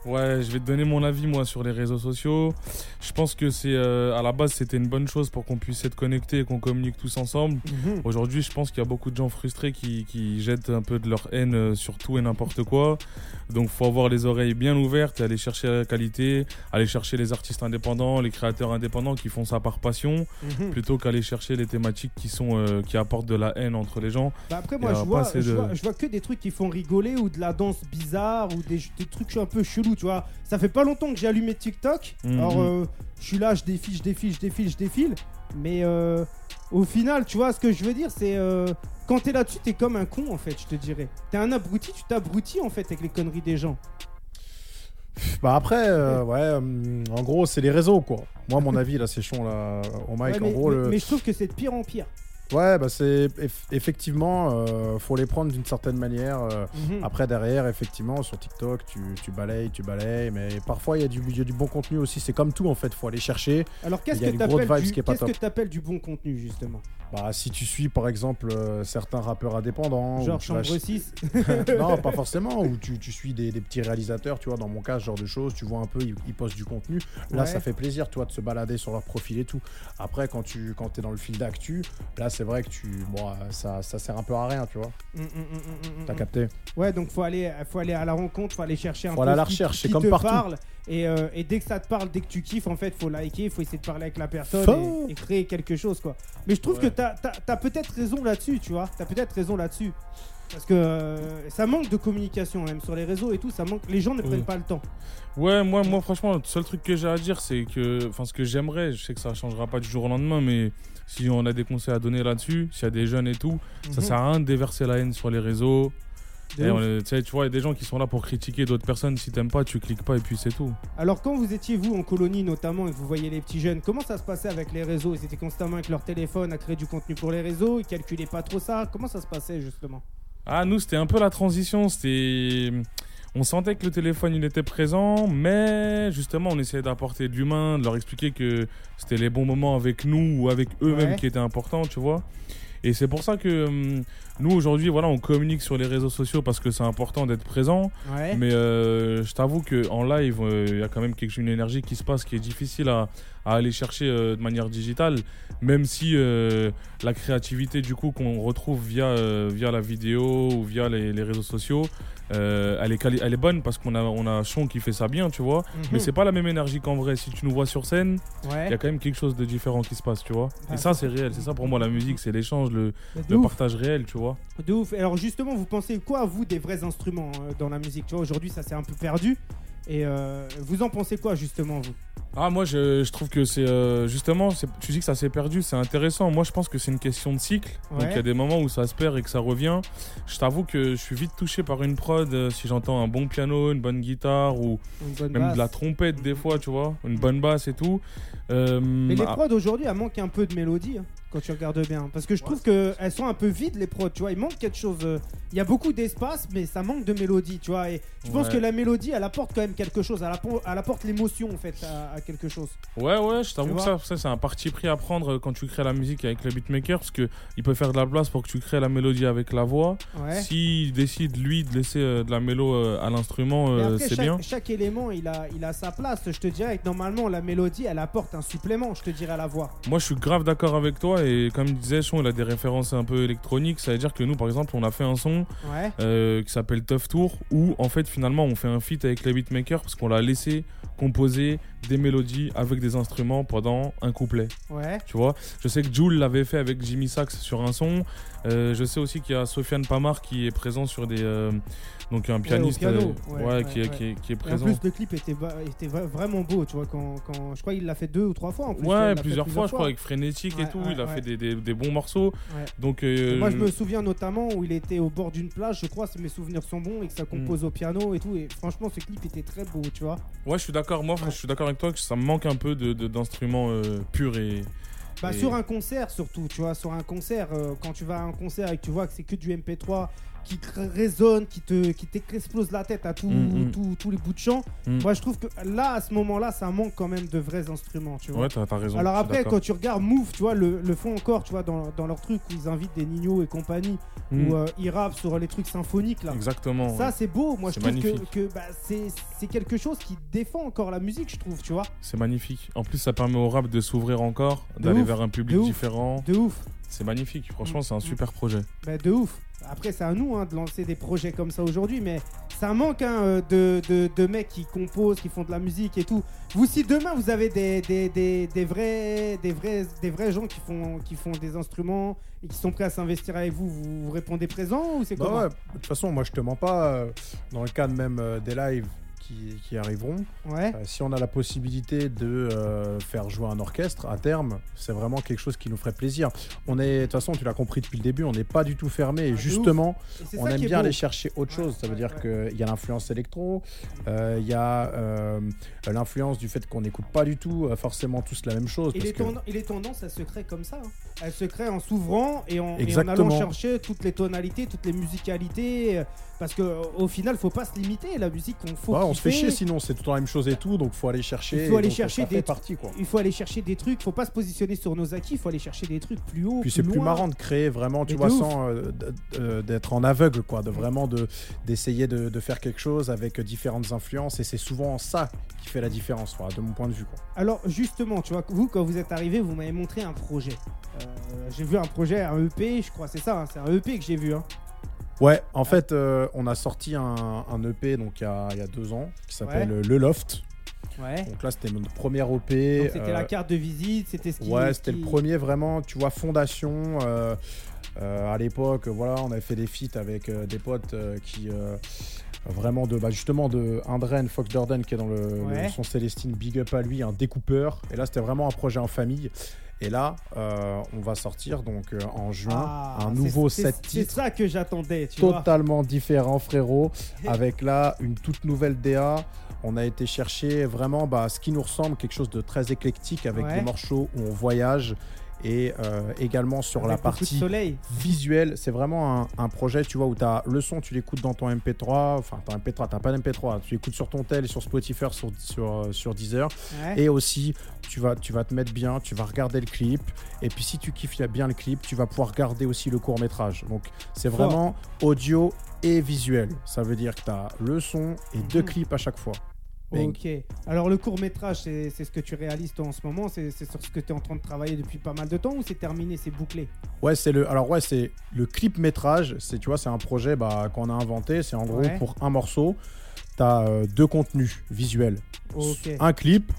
Ouais, je vais te donner mon avis moi sur les réseaux sociaux. Je pense que c'est euh, à la base c'était une bonne chose pour qu'on puisse être connectés et qu'on communique tous ensemble. Aujourd'hui, je pense qu'il y a beaucoup de gens frustrés qui, qui jettent un peu de leur haine euh, sur tout et n'importe quoi. Donc, faut avoir les oreilles bien ouvertes et aller chercher la qualité, aller chercher les artistes indépendants, les créateurs indépendants qui font ça par passion, Mhm. plutôt qu'aller chercher les thématiques qui sont euh, qui apportent de la haine entre les gens. Bah après, moi, je vois, je, de- vois, je vois que des trucs qui font rigoler ou de la danse bizarre ou des, des trucs un peu chelous, tu vois. Ça fait pas longtemps que j'ai allumé TikTok. Mhm. Alors, euh, je suis là, je défile, je défile, je défile, je défile. Mais euh, au final, tu vois, ce que je veux dire, c'est quand t'es là-dessus, t'es comme un con, en fait, je te dirais. T'es un abruti, tu t'abrutis, en fait, avec les conneries des gens. Bah après, euh, ouais, hum, en gros, c'est les réseaux, quoi. Moi, mon avis, là, c'est chaud, là, au mic. Ouais, en gros, mais- le... mais je trouve que c'est de pire en pire. Ouais, bah c'est eff- effectivement, euh, faut les prendre d'une certaine manière. euh, Mhm. Après, derrière, effectivement, sur TikTok, tu, tu balayes, tu balayes, mais parfois, il y, a du- il y a du bon contenu aussi. C'est comme tout, en fait, faut aller chercher. Alors, qu'est-ce que t'appelles vibes du, bon contenu, justement? Bah, si tu suis, par exemple, euh, certains rappeurs indépendants. Genre tu vas Chambre 6 non, pas forcément. Ou tu, tu suis des, des petits réalisateurs, tu vois, dans mon cas, ce genre de choses, tu vois un peu, ils, ils postent du contenu. Là, Ouais. ça fait plaisir, toi, de se balader sur leur profil et tout. Après, quand tu quand es dans le fil d'actu, là, c'est vrai que tu, bon, ça, ça sert un peu à rien, tu vois. Mm, mm, mm, T'as capté Ouais, donc faut aller, faut aller à la rencontre, faut aller chercher un Faut peu aller à la recherche, c'est comme te partout. parle. Et, euh, et dès que ça te parle, dès que tu kiffes, en fait, faut liker, faut essayer de parler avec la personne et, et créer quelque chose, quoi. Mais je trouve Ouais. que t'as as, peut-être raison là-dessus, tu vois. T'as peut-être raison là-dessus. Parce que euh, ça manque de communication, même sur les réseaux et tout, ça manque. Les gens ne Oui. prennent pas le temps. Ouais, moi, moi, franchement, le seul truc que j'ai à dire, c'est que, enfin, ce que j'aimerais, je sais que ça changera pas du jour au lendemain, mais si on a des conseils à donner là-dessus, s'il y a des jeunes et tout, ça Mhm. sert à rien de déverser la haine sur les réseaux. Et on tu vois, il y a des gens qui sont là pour critiquer d'autres personnes. Si t'aimes pas, tu cliques pas et puis c'est tout. Alors quand vous étiez vous en colonie notamment et que vous voyez les petits jeunes, comment ça se passait avec les réseaux? Ils étaient constamment avec leur téléphone à créer du contenu pour les réseaux, ils calculaient pas trop ça? Comment ça se passait justement? Ah, nous, c'était un peu la transition. C'était. On sentait que le téléphone, il était présent, mais justement, on essayait d'apporter de l'humain, de leur expliquer que c'était les bons moments avec nous ou avec eux-mêmes Ouais. qui étaient importants, tu vois. Et c'est pour ça que hum, nous, aujourd'hui, voilà, on communique sur les réseaux sociaux parce que c'est important d'être présent. Ouais. Mais euh, je t'avoue qu'en live, euh, il y a quand même quelque, une énergie qui se passe qui est difficile à, à aller chercher euh, de manière digitale, même si euh, la créativité du coup qu'on retrouve via, euh, via la vidéo ou via les, les réseaux sociaux, elle, est elle est bonne parce qu'on a, on a Sean qui fait ça bien, tu vois. Mais c'est pas la même énergie qu'en vrai. Si tu nous vois sur scène, il Ouais. y a quand même quelque chose de différent qui se passe, tu vois. Et ça, c'est réel. C'est ça pour moi la musique, c'est l'échange, le, le partage réel, tu vois. De ouf. Alors justement, vous pensez quoi vous des vrais instruments dans la musique? Tu vois, aujourd'hui ça s'est un peu perdu. Et vous en pensez quoi justement vous? Ah moi je, je trouve que c'est euh, justement tu dis que ça s'est perdu c'est intéressant. Moi je pense que c'est une question de cycle. Donc il y a des moments où ça se perd et que ça revient. Je t'avoue que je suis vite touché par une prod euh, si j'entends un bon piano une bonne guitare ou même basse de la trompette des fois tu vois une bonne basse et tout. Euh, Mais les ah, prods aujourd'hui, elles manquent un peu de mélodie hein, quand tu regardes bien. Parce que je trouve que elles sont un peu vides les prods, tu vois. Il manque quelque chose. euh, Il y a beaucoup d'espace, mais ça manque de mélodie, tu vois. Et je pense Ouais. que la mélodie, elle apporte quand même quelque chose. Elle apporte, l'émotion en fait à, à quelque chose. ouais ouais je t'avoue que ça, ça c'est un parti pris à prendre euh, quand tu crées la musique avec le beatmaker parce que il peut faire de la place pour que tu crées la mélodie avec la voix Ouais. s'il décide lui de laisser euh, de la mélo euh, à l'instrument euh, c'est bien chaque élément, il a, il a sa place. Je te dirais que normalement, la mélodie, elle apporte un supplément, je te dirais, à la voix. Moi, je suis grave d'accord avec toi et comme disais, Sean, il a des références un peu électroniques. Ça veut dire que nous, par exemple, on a fait un son Ouais. euh, qui s'appelle Tough Tour où, en fait, finalement, on fait un feat avec les beatmakers parce qu'on l'a laissé composer des mélodies avec des instruments pendant un couplet. Ouais. Tu vois, je sais que Jules l'avait fait avec Jimmy Sax sur un son. Euh, je sais aussi qu'il y a Sofiane Pamar qui est présent sur des. euh, donc un pianiste piano, euh, ouais, ouais, ouais, qui, est- ouais. qui est, qui est Et en présent. plus, le clip était, était vraiment beau, tu vois. Quand, quand, je crois qu'il l'a fait deux ou trois fois en plus. Ouais, plusieurs fois, je crois, avec Frénétique et Ouais, tout. ouais, il a ouais. fait des, des- des bons morceaux. Ouais. Donc, euh, Moi, je me souviens notamment où il était au bord d'une plage, je crois, si mes souvenirs sont bons, et que ça compose au piano et tout. Et franchement, ce clip était très beau, tu vois. Ouais, je suis d'accord. Moi, je suis d'accord avec toi que ça me manque un peu de, de- d'instruments euh, purs et. Bah, et- sur un concert surtout, tu vois, sur un concert, euh, quand tu vas à un concert et que tu vois que c'est que du MP3 qui crée- résonne, qui te qui t'explose la tête à Mm, mm. tous les bouts de champ. Mm. Moi, je trouve que là, à ce moment-là, ça manque quand même de vrais instruments, tu vois. Ouais, t'as raison. Alors après, quand tu regardes Move, tu vois, le, le font encore, tu vois, dans, dans leur truc où ils invitent des Nino et compagnie, où euh, ils rappent sur les trucs symphoniques là. Exactement. Ça, ouais. c'est beau. Moi, je trouve que, magnifique. que, bah, c'est c'est quelque chose qui défend encore la musique, je trouve, tu vois. C'est magnifique. En plus, ça permet au rap de s'ouvrir encore, d'aller vers un public différent. De ouf. C'est magnifique. Franchement, Mm. c'est un super projet. Bah, de ouf. Après, c'est à nous hein, de lancer des projets comme ça aujourd'hui, mais ça manque hein, euh, de, de, de mecs qui composent, qui font de la musique et tout. Vous, si demain vous avez des, des, des, des vrais, des, vrais, des vrais gens qui font, qui font des instruments et qui sont prêts à s'investir avec vous, vous, vous répondez présent ou c'est Bah comment ouais, de toute façon, moi je te mens pas. euh, Dans le cadre même euh, des lives qui, qui arriveront, Ouais. euh, si on a la possibilité de euh, faire jouer un orchestre à terme, c'est vraiment quelque chose qui nous ferait plaisir. On est, de toute façon, tu l'as compris depuis le début, on n'est pas du tout fermé. Et justement, Et c'est on aime bien beau. aller chercher autre Ouais, chose. Ça veut ouais, dire qu'il y a l'influence électro, euh, il y a l'influence du fait qu'on n'écoute pas du tout forcément tous la même chose. Et parce les, que- tend- et les tendances, elles se créent comme ça. hein. Elles se créent en s'ouvrant et en, et en Exactement. allant chercher toutes les tonalités, toutes les musicalités. Parce que euh, au final, faut pas se limiter. La musique, on faut. Ouais, on se fait chier sinon, c'est tout le temps la même chose et tout, donc faut aller chercher. Il faut aller chercher des parties quoi. Il faut aller chercher des trucs. Faut pas se positionner sur nos acquis. Il faut aller chercher des trucs plus haut. Puis c'est plus marrant de créer vraiment, tu Mais vois, sans euh, euh, d'être en aveugle, quoi, de vraiment de d'essayer de, de faire quelque chose avec différentes influences, et c'est souvent ça qui fait la différence, quoi, de mon point de vue, quoi. Alors justement, tu vois, vous quand vous êtes arrivé, vous m'avez montré un projet. Euh, j'ai vu un projet, un EP, je crois, c'est ça. hein, c'est un EP que j'ai vu. Hein. Ouais, en fait, euh, on a sorti un, un EP donc il y a, il y a deux ans qui s'appelle euh, Le Loft. Ouais. Donc là, c'était notre premier EP. Donc c'était euh, la carte de visite, c'était ce qui. Ouais, c'était le premier vraiment, tu vois, fondation. euh, euh, à l'époque, voilà, on avait fait des feats avec euh, des potes euh, qui. euh, Vraiment de bah justement de Indren Fox Durden qui est dans le, son Célestine Big Up à lui un découpeur et là c'était vraiment un projet en famille et là euh, on va sortir donc euh, en juin Ah, un c'est- nouveau c'est- set C'est titres ça que j'attendais, tu vois. totalement différent frérot avec là une toute nouvelle DA on a été chercher vraiment bah, ce qui nous ressemble quelque chose de très éclectique avec Ouais. des morceaux où on voyage et euh, également sur la Avec partie soleil. visuelle c'est vraiment un, un projet tu vois où tu as le son tu l'écoutes dans ton MP3 enfin ton MP3 t'as pas d'MP3 tu l'écoutes sur ton tel sur Spotify sur, sur, euh, sur Deezer Ouais. et aussi, tu vas, tu vas te mettre bien, tu vas regarder le clip. Et puis, si tu kiffes bien le clip, tu vas pouvoir regarder aussi le court métrage. Donc, c'est vraiment audio et visuel. Ça veut dire que tu as le son et deux Mhm. clips à chaque fois. Bang. Ok. Alors le court métrage, c'est ce que tu réalises toi en ce moment, c'est sur ce que tu es en train de travailler depuis pas mal de temps ou c'est terminé, c'est bouclé? Ouais, c'est le. Alors ouais, c'est le clip métrage. C'est tu vois, c'est un projet bah, qu'on a inventé. C'est en gros Ouais. pour un morceau, t'as euh, deux contenus visuels, un clip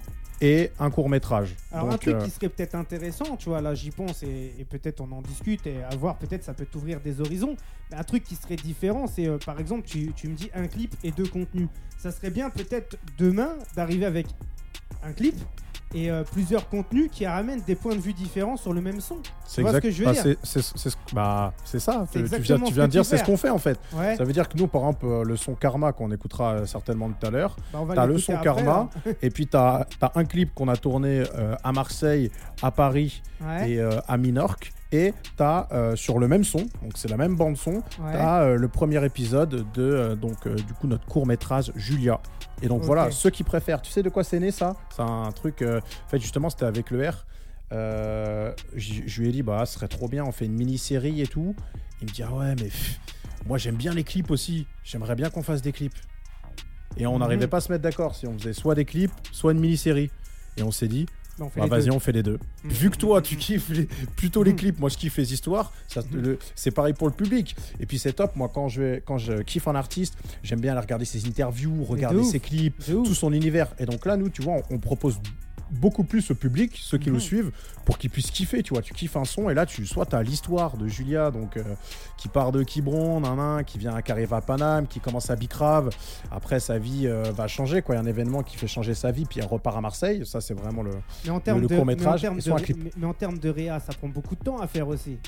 et un court métrage. Alors un truc euh, qui serait peut-être intéressant, tu vois, là j'y pense et, et peut-être on en discute et à voir, peut-être ça peut t'ouvrir des horizons. Mais un truc qui serait différent, c'est euh, par exemple, tu, tu me dis un clip et deux contenus. Ça serait bien peut-être demain d'arriver avec un clip et euh, plusieurs contenus qui ramènent des points de vue différents sur le même son. c'est vois ce exact- que je veux bah, dire c'est- c'est- c'est ce- bah, ça. Tu- Tu viens, tu de dire, tu c'est ce qu'on fait en fait. Ouais, Ça veut dire que nous, par exemple, euh, le son Karma qu'on écoutera euh, certainement tout à l'heure, bah, va t'as le son après, Karma, là. et puis t'as as un clip qu'on a tourné euh, à Marseille, à Paris Ouais, et euh, à Minorque, et t'as euh, sur le même son, donc c'est la même bande son, ouais. t'as euh, le premier épisode de euh, donc du coup notre court métrage Julia. Et donc voilà, ceux qui préfèrent, tu sais de quoi c'est né ça? C'est un truc, euh, en fait justement c'était avec le R. Euh, je lui ai dit bah ce serait trop bien, on fait une mini-série et tout. Il me dit ah ouais mais pff, moi j'aime bien les clips aussi, j'aimerais bien qu'on fasse des clips. Et on Mhm. n'arrivait pas à se mettre d'accord si on faisait soit des clips, soit une mini-série. Et on s'est dit on fait bah, vas-y, on fait les deux. Mhm. Vu que toi, tu kiffes les- plutôt les Mhm. clips, moi je kiffe les histoires, le- c'est pareil pour le public. Et puis c'est top, moi quand je, vais, quand je kiffe un artiste, j'aime bien aller regarder ses interviews, regarder ses clips, tout son univers. Et donc là, nous, tu vois, on, on propose beaucoup plus au public, ceux qui Mhm. nous suivent, pour qu'ils puissent kiffer, tu vois. Tu kiffes un son et là, tu soit tu as l'histoire de Julia, donc euh, qui part de Quiberon, nan, nan, qui vient qui arrive à Paname, qui commence à Bicrave. Après, sa vie euh, va changer, quoi. Il y a un événement qui fait changer sa vie, puis elle repart à Marseille. Ça, c'est vraiment le. Mais en termes le de, court-métrage mais en termes de- clip. mais- mais en termes de réa, ça prend beaucoup de temps à faire aussi.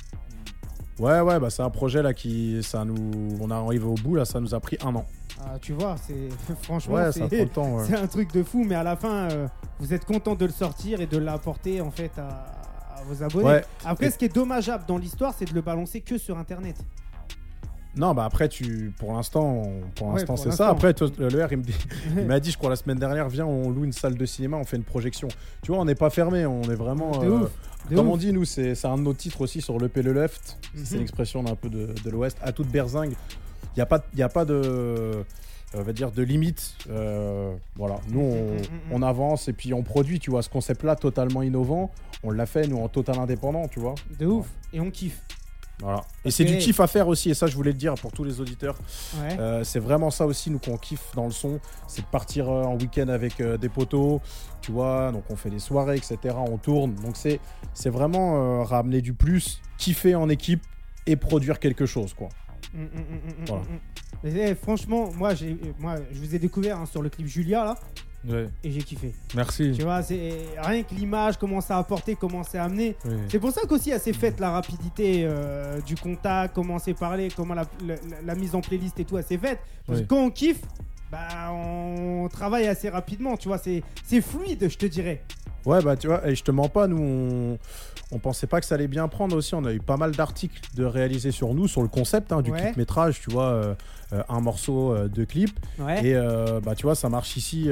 Ouais, ouais, bah c'est un projet là qui, ça nous, on arrive au bout là, ça nous a pris un an. Ah, tu vois, c'est franchement, Ouais, c'est ouais. un truc de fou, mais à la fin, euh, vous êtes content de le sortir et de l'apporter en fait à, à vos abonnés. Ouais. Après, Et- ce qui est dommageable dans l'histoire, c'est de le balancer que sur Internet. Non, bah après, tu, pour l'instant, pour l'instant, c'est ça. Après, le R, il me dit- il m'a dit, je crois, la semaine dernière, viens, on loue une salle de cinéma, on fait une projection. Tu vois, on n'est pas fermé, on est vraiment. Comme on dit, nous, c'est c'est un de nos titres aussi sur le le Left. C'est Mhm. l'expression d'un peu de, de l'Ouest. À toute berzingue, il n'y a pas, il y a pas de. euh, on va dire de limite. Euh, voilà, nous on, Mhm, mhm, on avance et puis on produit, tu vois, ce concept-là totalement innovant, on l'a fait nous en total indépendant, tu vois. De ouf. Et on kiffe. Voilà. Et c'est du kiff à faire aussi, et ça je voulais le dire pour tous les auditeurs. Ouais. Euh, c'est vraiment ça aussi, nous qu'on kiffe dans le son, c'est de partir euh, en week-end avec euh, des potos, tu vois, donc on fait des soirées, etc. On tourne, donc c'est c'est vraiment ramener du plus, kiffer en équipe et produire quelque chose, quoi. Voilà. Mais, eh, franchement, moi, j'ai, moi, je vous ai découvert hein, sur le clip Julia là, Ouais. et j'ai kiffé. Merci. Tu vois, c'est rien que l'image, comment ça a apporté, comment c'est amené. Oui. C'est pour ça qu'aussi, elle s'est faite la rapidité euh, du contact, comment c'est parlé, comment la, la- la mise en playlist et tout, elle s'est faite. Parce Oui. que quand on kiffe, bah, on travaille assez rapidement, tu vois, c'est, c'est fluide, je te dirais. Ouais, bah tu vois, et je te mens pas, nous on, on pensait pas que ça allait bien prendre aussi. On a eu pas mal d'articles de réalisés sur nous, sur le concept hein, du Ouais. clip métrage, tu vois, euh, euh, un morceau euh, de clip. Ouais. Et euh, bah tu vois, ça marche ici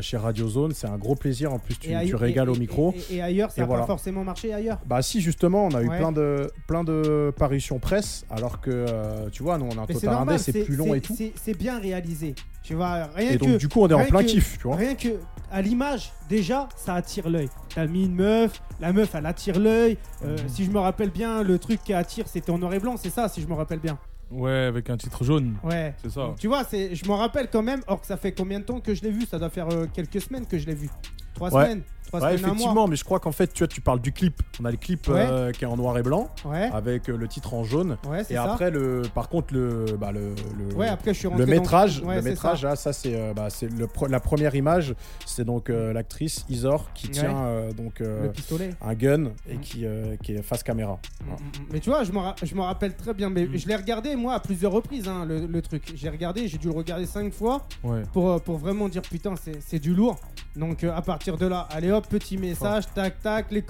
chez Radio Zone, c'est un gros plaisir. En plus, tu, tu régales et- au micro. Et, et ailleurs, ça n'a voilà. pas forcément marché ailleurs. Bah si justement on a eu Ouais. plein de plein de parutions presse alors que tu vois nous on a un total c'est plus long et tout C'est bien réalisé. Tu vois, rien et que. donc du coup on est en plein que- kiff tu vois Rien que à l'image, déjà, ça attire l'œil. T'as mis une meuf, la meuf, elle attire l'œil. Euh, Mhm. Si je me rappelle bien, le truc qui attire, c'était en noir et blanc, c'est ça, si je me rappelle bien. Ouais, avec un titre jaune. Ouais. C'est ça. Donc, tu vois, c'est, je m'en rappelle quand même. Or que ça fait combien de temps que je l'ai vu? Ça doit faire euh, quelques semaines que je l'ai vu. Trois Ouais. semaines. Trois Ouais, semaines, un mois. effectivement mais je crois qu'en fait tu vois tu parles du clip on a le clip Ouais. euh, qui est en noir et blanc Ouais. avec euh, le titre en jaune et ça. après le par contre le bah le, après je suis le métrage, le métrage, ça. là, ça c'est euh, bah, c'est le pre- la première image, c'est donc euh, l'actrice Isor qui tient donc Le pistolet. un gun et Mhm. qui, qui est face caméra. Mm, mm, mm. Mais tu vois, je me ra- rappelle très bien. Mais je l'ai regardé, moi, à plusieurs reprises, hein, le, truc. J'ai regardé, j'ai dû le regarder cinq fois pour, pour vraiment dire putain, c'est c'est du lourd. Donc, euh, à partir de là, allez hop, petit message, tac, tac, les,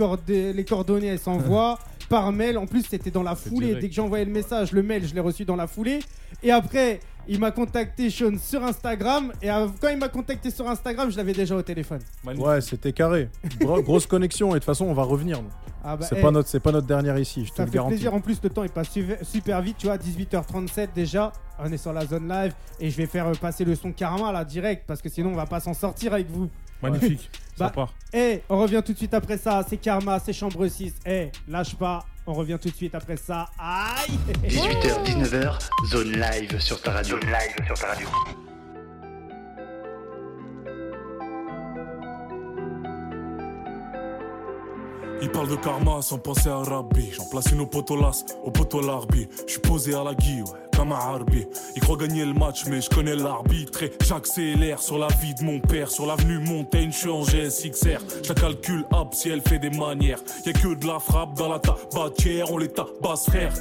les coordonnées, elles s'envoient par mail. En plus, c'était dans la foulée. direct. Dès que j'ai envoyé le message, le mail, je l'ai reçu dans la foulée. Et après, il m'a contacté, Sean, sur Instagram. Et quand il m'a contacté sur Instagram, je l'avais déjà au téléphone. Magnifique. Ouais, c'était carré. Gro- grosse connexion et de toute façon on va revenir. Ah bah, c'est eh, pas notre c'est pas notre dernière ici, je te Ça le fait garantis. plaisir. En plus, le temps il passe super, super vite. Tu vois, 18h37 déjà. On est sur la zone live et je vais faire passer le son Karma là direct parce que sinon on va pas s'en sortir avec vous. Magnifique. Bah, Ça part. Eh, on revient tout de suite après ça. C'est Karma, c'est Chambre 6. Eh, lâche pas. On revient tout de suite après ça. Aïe 18h, 19h, zone live sur ta radio. Zone live sur ta radio. Il parle de karma sans penser à Rabbi. J'en place une au potolas, au poteau l'arbi. Je suis posé à la guille, ouais, comme un harbi. Il croit gagner le match, mais je connais l'arbitre. Et j'accélère sur la vie de mon père. Sur l'avenue Montaigne, je suis en GSXR. Je calcule hop si elle fait des manières. Y'a que de la frappe dans la tabatière, on les tabasse frère.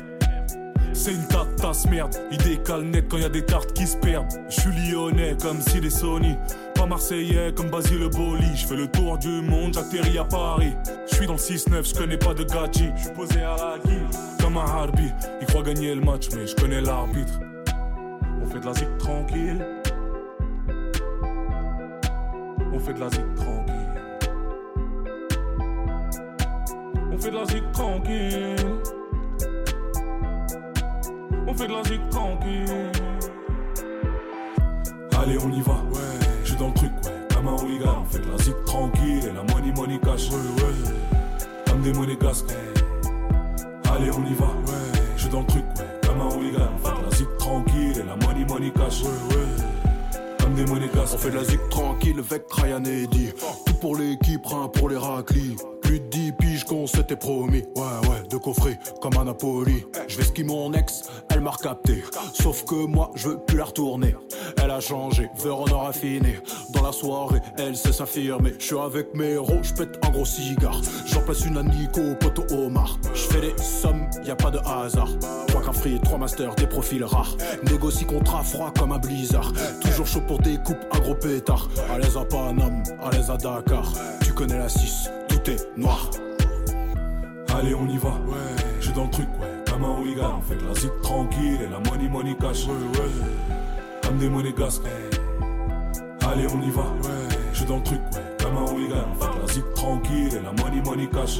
C'est une tasse merde, il décale net quand y a des cartes qui se perdent. Je suis lyonnais comme si Sony, pas marseillais comme Basile Boli. Je fais le tour du monde, j'atterris à Paris. Je suis dans le 6-9, je connais pas de gadget. Je suis posé à la guille, comme un harbi. Il croit gagner le match, mais je connais l'arbitre. On fait de la zik tranquille. On fait de la zik tranquille. On fait de la zik tranquille. On fait de la zik tranquille. Allez, on y va. Ouais, je suis dans le truc, ouais. Comme un hooligan. On fait de la zik tranquille et la money money cash. Ouais, ouais. Comme des monégasques. Allez, on y va. Ouais, je suis dans le truc, ouais. Comme un hooligan. On fait de la zik tranquille et la money money cash. Ouais, ouais. Comme des monégasques. On fait de la zik tranquille avec Ryan Eddy. Tout pour l'équipe, rien pour les raclis. Plus de 10 piges qu'on s'était promis. Ouais, ouais, de coffret comme un Napoli. Je vais ski mon ex, elle m'a recapté. Sauf que moi, je veux plus la retourner. Elle a changé, verre en or affiné. Dans la soirée, elle sait s'affirmer. Je suis avec mes héros, je pète un gros cigare. J'en place une à Nico, poteau Omar. Je fais sommes, y a pas de hasard. Trois free, trois masters, des profils rares. Négocie contrat froid comme un blizzard. Toujours chaud pour des coupes, un gros pétard. À l'aise à Paname, à l'aise à Dakar. Tu connais la 6, noir. Allez, on y va. Ouais, je suis dans le truc, ouais. comme un hooligan. On fait de la zip tranquille et la money money cash. Comme des monégasques. Allez, on y va. Je suis dans le truc, ouais, comme un hooligan. On fait de la zip tranquille et la money money cash.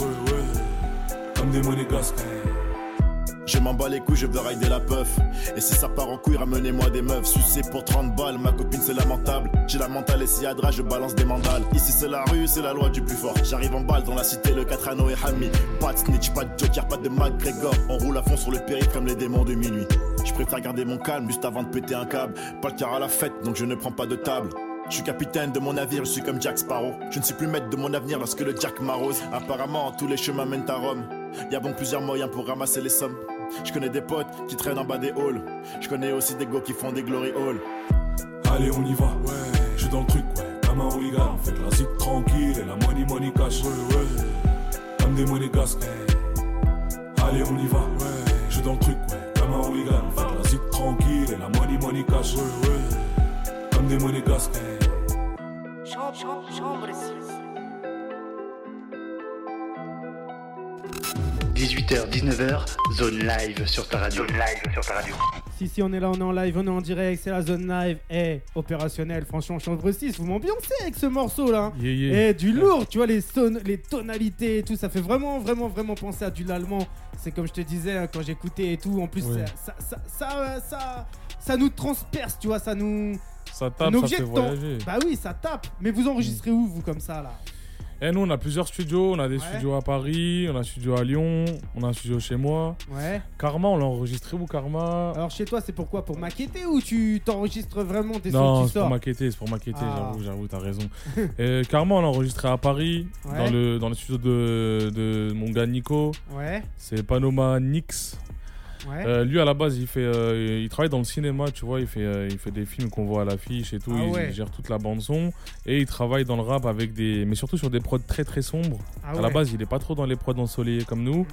Comme des monégasques. Je m'en bats les couilles, je veux rider la puff. Et si ça part en couille, ramenez-moi des meufs. Sucé pour 30 balles, ma copine c'est lamentable. J'ai la mentale et si y a drap, je balance des mandales. Ici c'est la rue, c'est la loi du plus fort. J'arrive en balle dans la cité, le 4 anneaux et Hami. Pas de snitch, pas de joker, pas de McGregor. On roule à fond sur le périph' comme les démons de minuit. Je préfère garder mon calme juste avant de péter un câble. Pas le car à la fête, donc je ne prends pas de table. Je suis capitaine de mon navire, je suis comme Jack Sparrow. Je ne suis plus maître de mon avenir lorsque le Jack m'arrose. Apparemment, tous les chemins mènent à Rome. Y a donc plusieurs moyens pour ramasser les sommes. Je connais des potes qui traînent en bas des halls. Je connais aussi des gars qui font des glory halls. Allez, on y va. Ouais, je suis dans le truc, ouais, comme un hooligan. On fait de la zip tranquille et la money money cash. Comme des monégasques. Allez, on y va. Ouais, je suis dans le truc, ouais, comme un hooligan. On fait de la zip tranquille et la money money cash. Comme des monégasques. Chambre, chambre, chambre 18h, 19h, zone live sur ta radio. Zone live sur ta radio. Si, si, on est là, on est en live, on est en direct, c'est la zone live. Eh, opérationnel, franchement, chambre 6, vous m'ambiancez avec ce morceau là. Yeah, yeah. Eh, du lourd, tu vois, les, son- les tonalités et tout, ça fait vraiment, vraiment, vraiment penser à du l'allemand. C'est comme je te disais hein, quand j'écoutais et tout. En plus, Ouais. ça, ça, ça, ça, ça, ça nous transperce, tu vois, ça nous. Ça tape, ça fait voyager. Bah oui, ça tape. Mais vous enregistrez où, vous, comme ça là? Et nous, on a plusieurs studios. On a des Ouais. studios à Paris, on a un studio à Lyon, on a un studio chez moi. Ouais. Karma, on l'a enregistré où, Karma Alors chez toi, c'est pourquoi Pour maqueter ou tu t'enregistres vraiment des sons Non, c'est pour maqueter, c'est pour maqueter, Ah. j'avoue, j'avoue, t'as raison. Et Karma, on l'a enregistré à Paris, Ouais. dans, le, dans le studio de, de mon gars Nico. Ouais, C'est Panoma Nix. Ouais. Euh, lui, à la base, il, fait, euh, il travaille dans le cinéma, tu vois. Il fait, euh, il fait des films qu'on voit à l'affiche et tout. Ah il, ouais. il gère toute la bande-son. Et il travaille dans le rap avec des. Mais surtout sur des prods très très sombres. Ah À la base, il est pas trop dans les prods ensoleillés comme nous.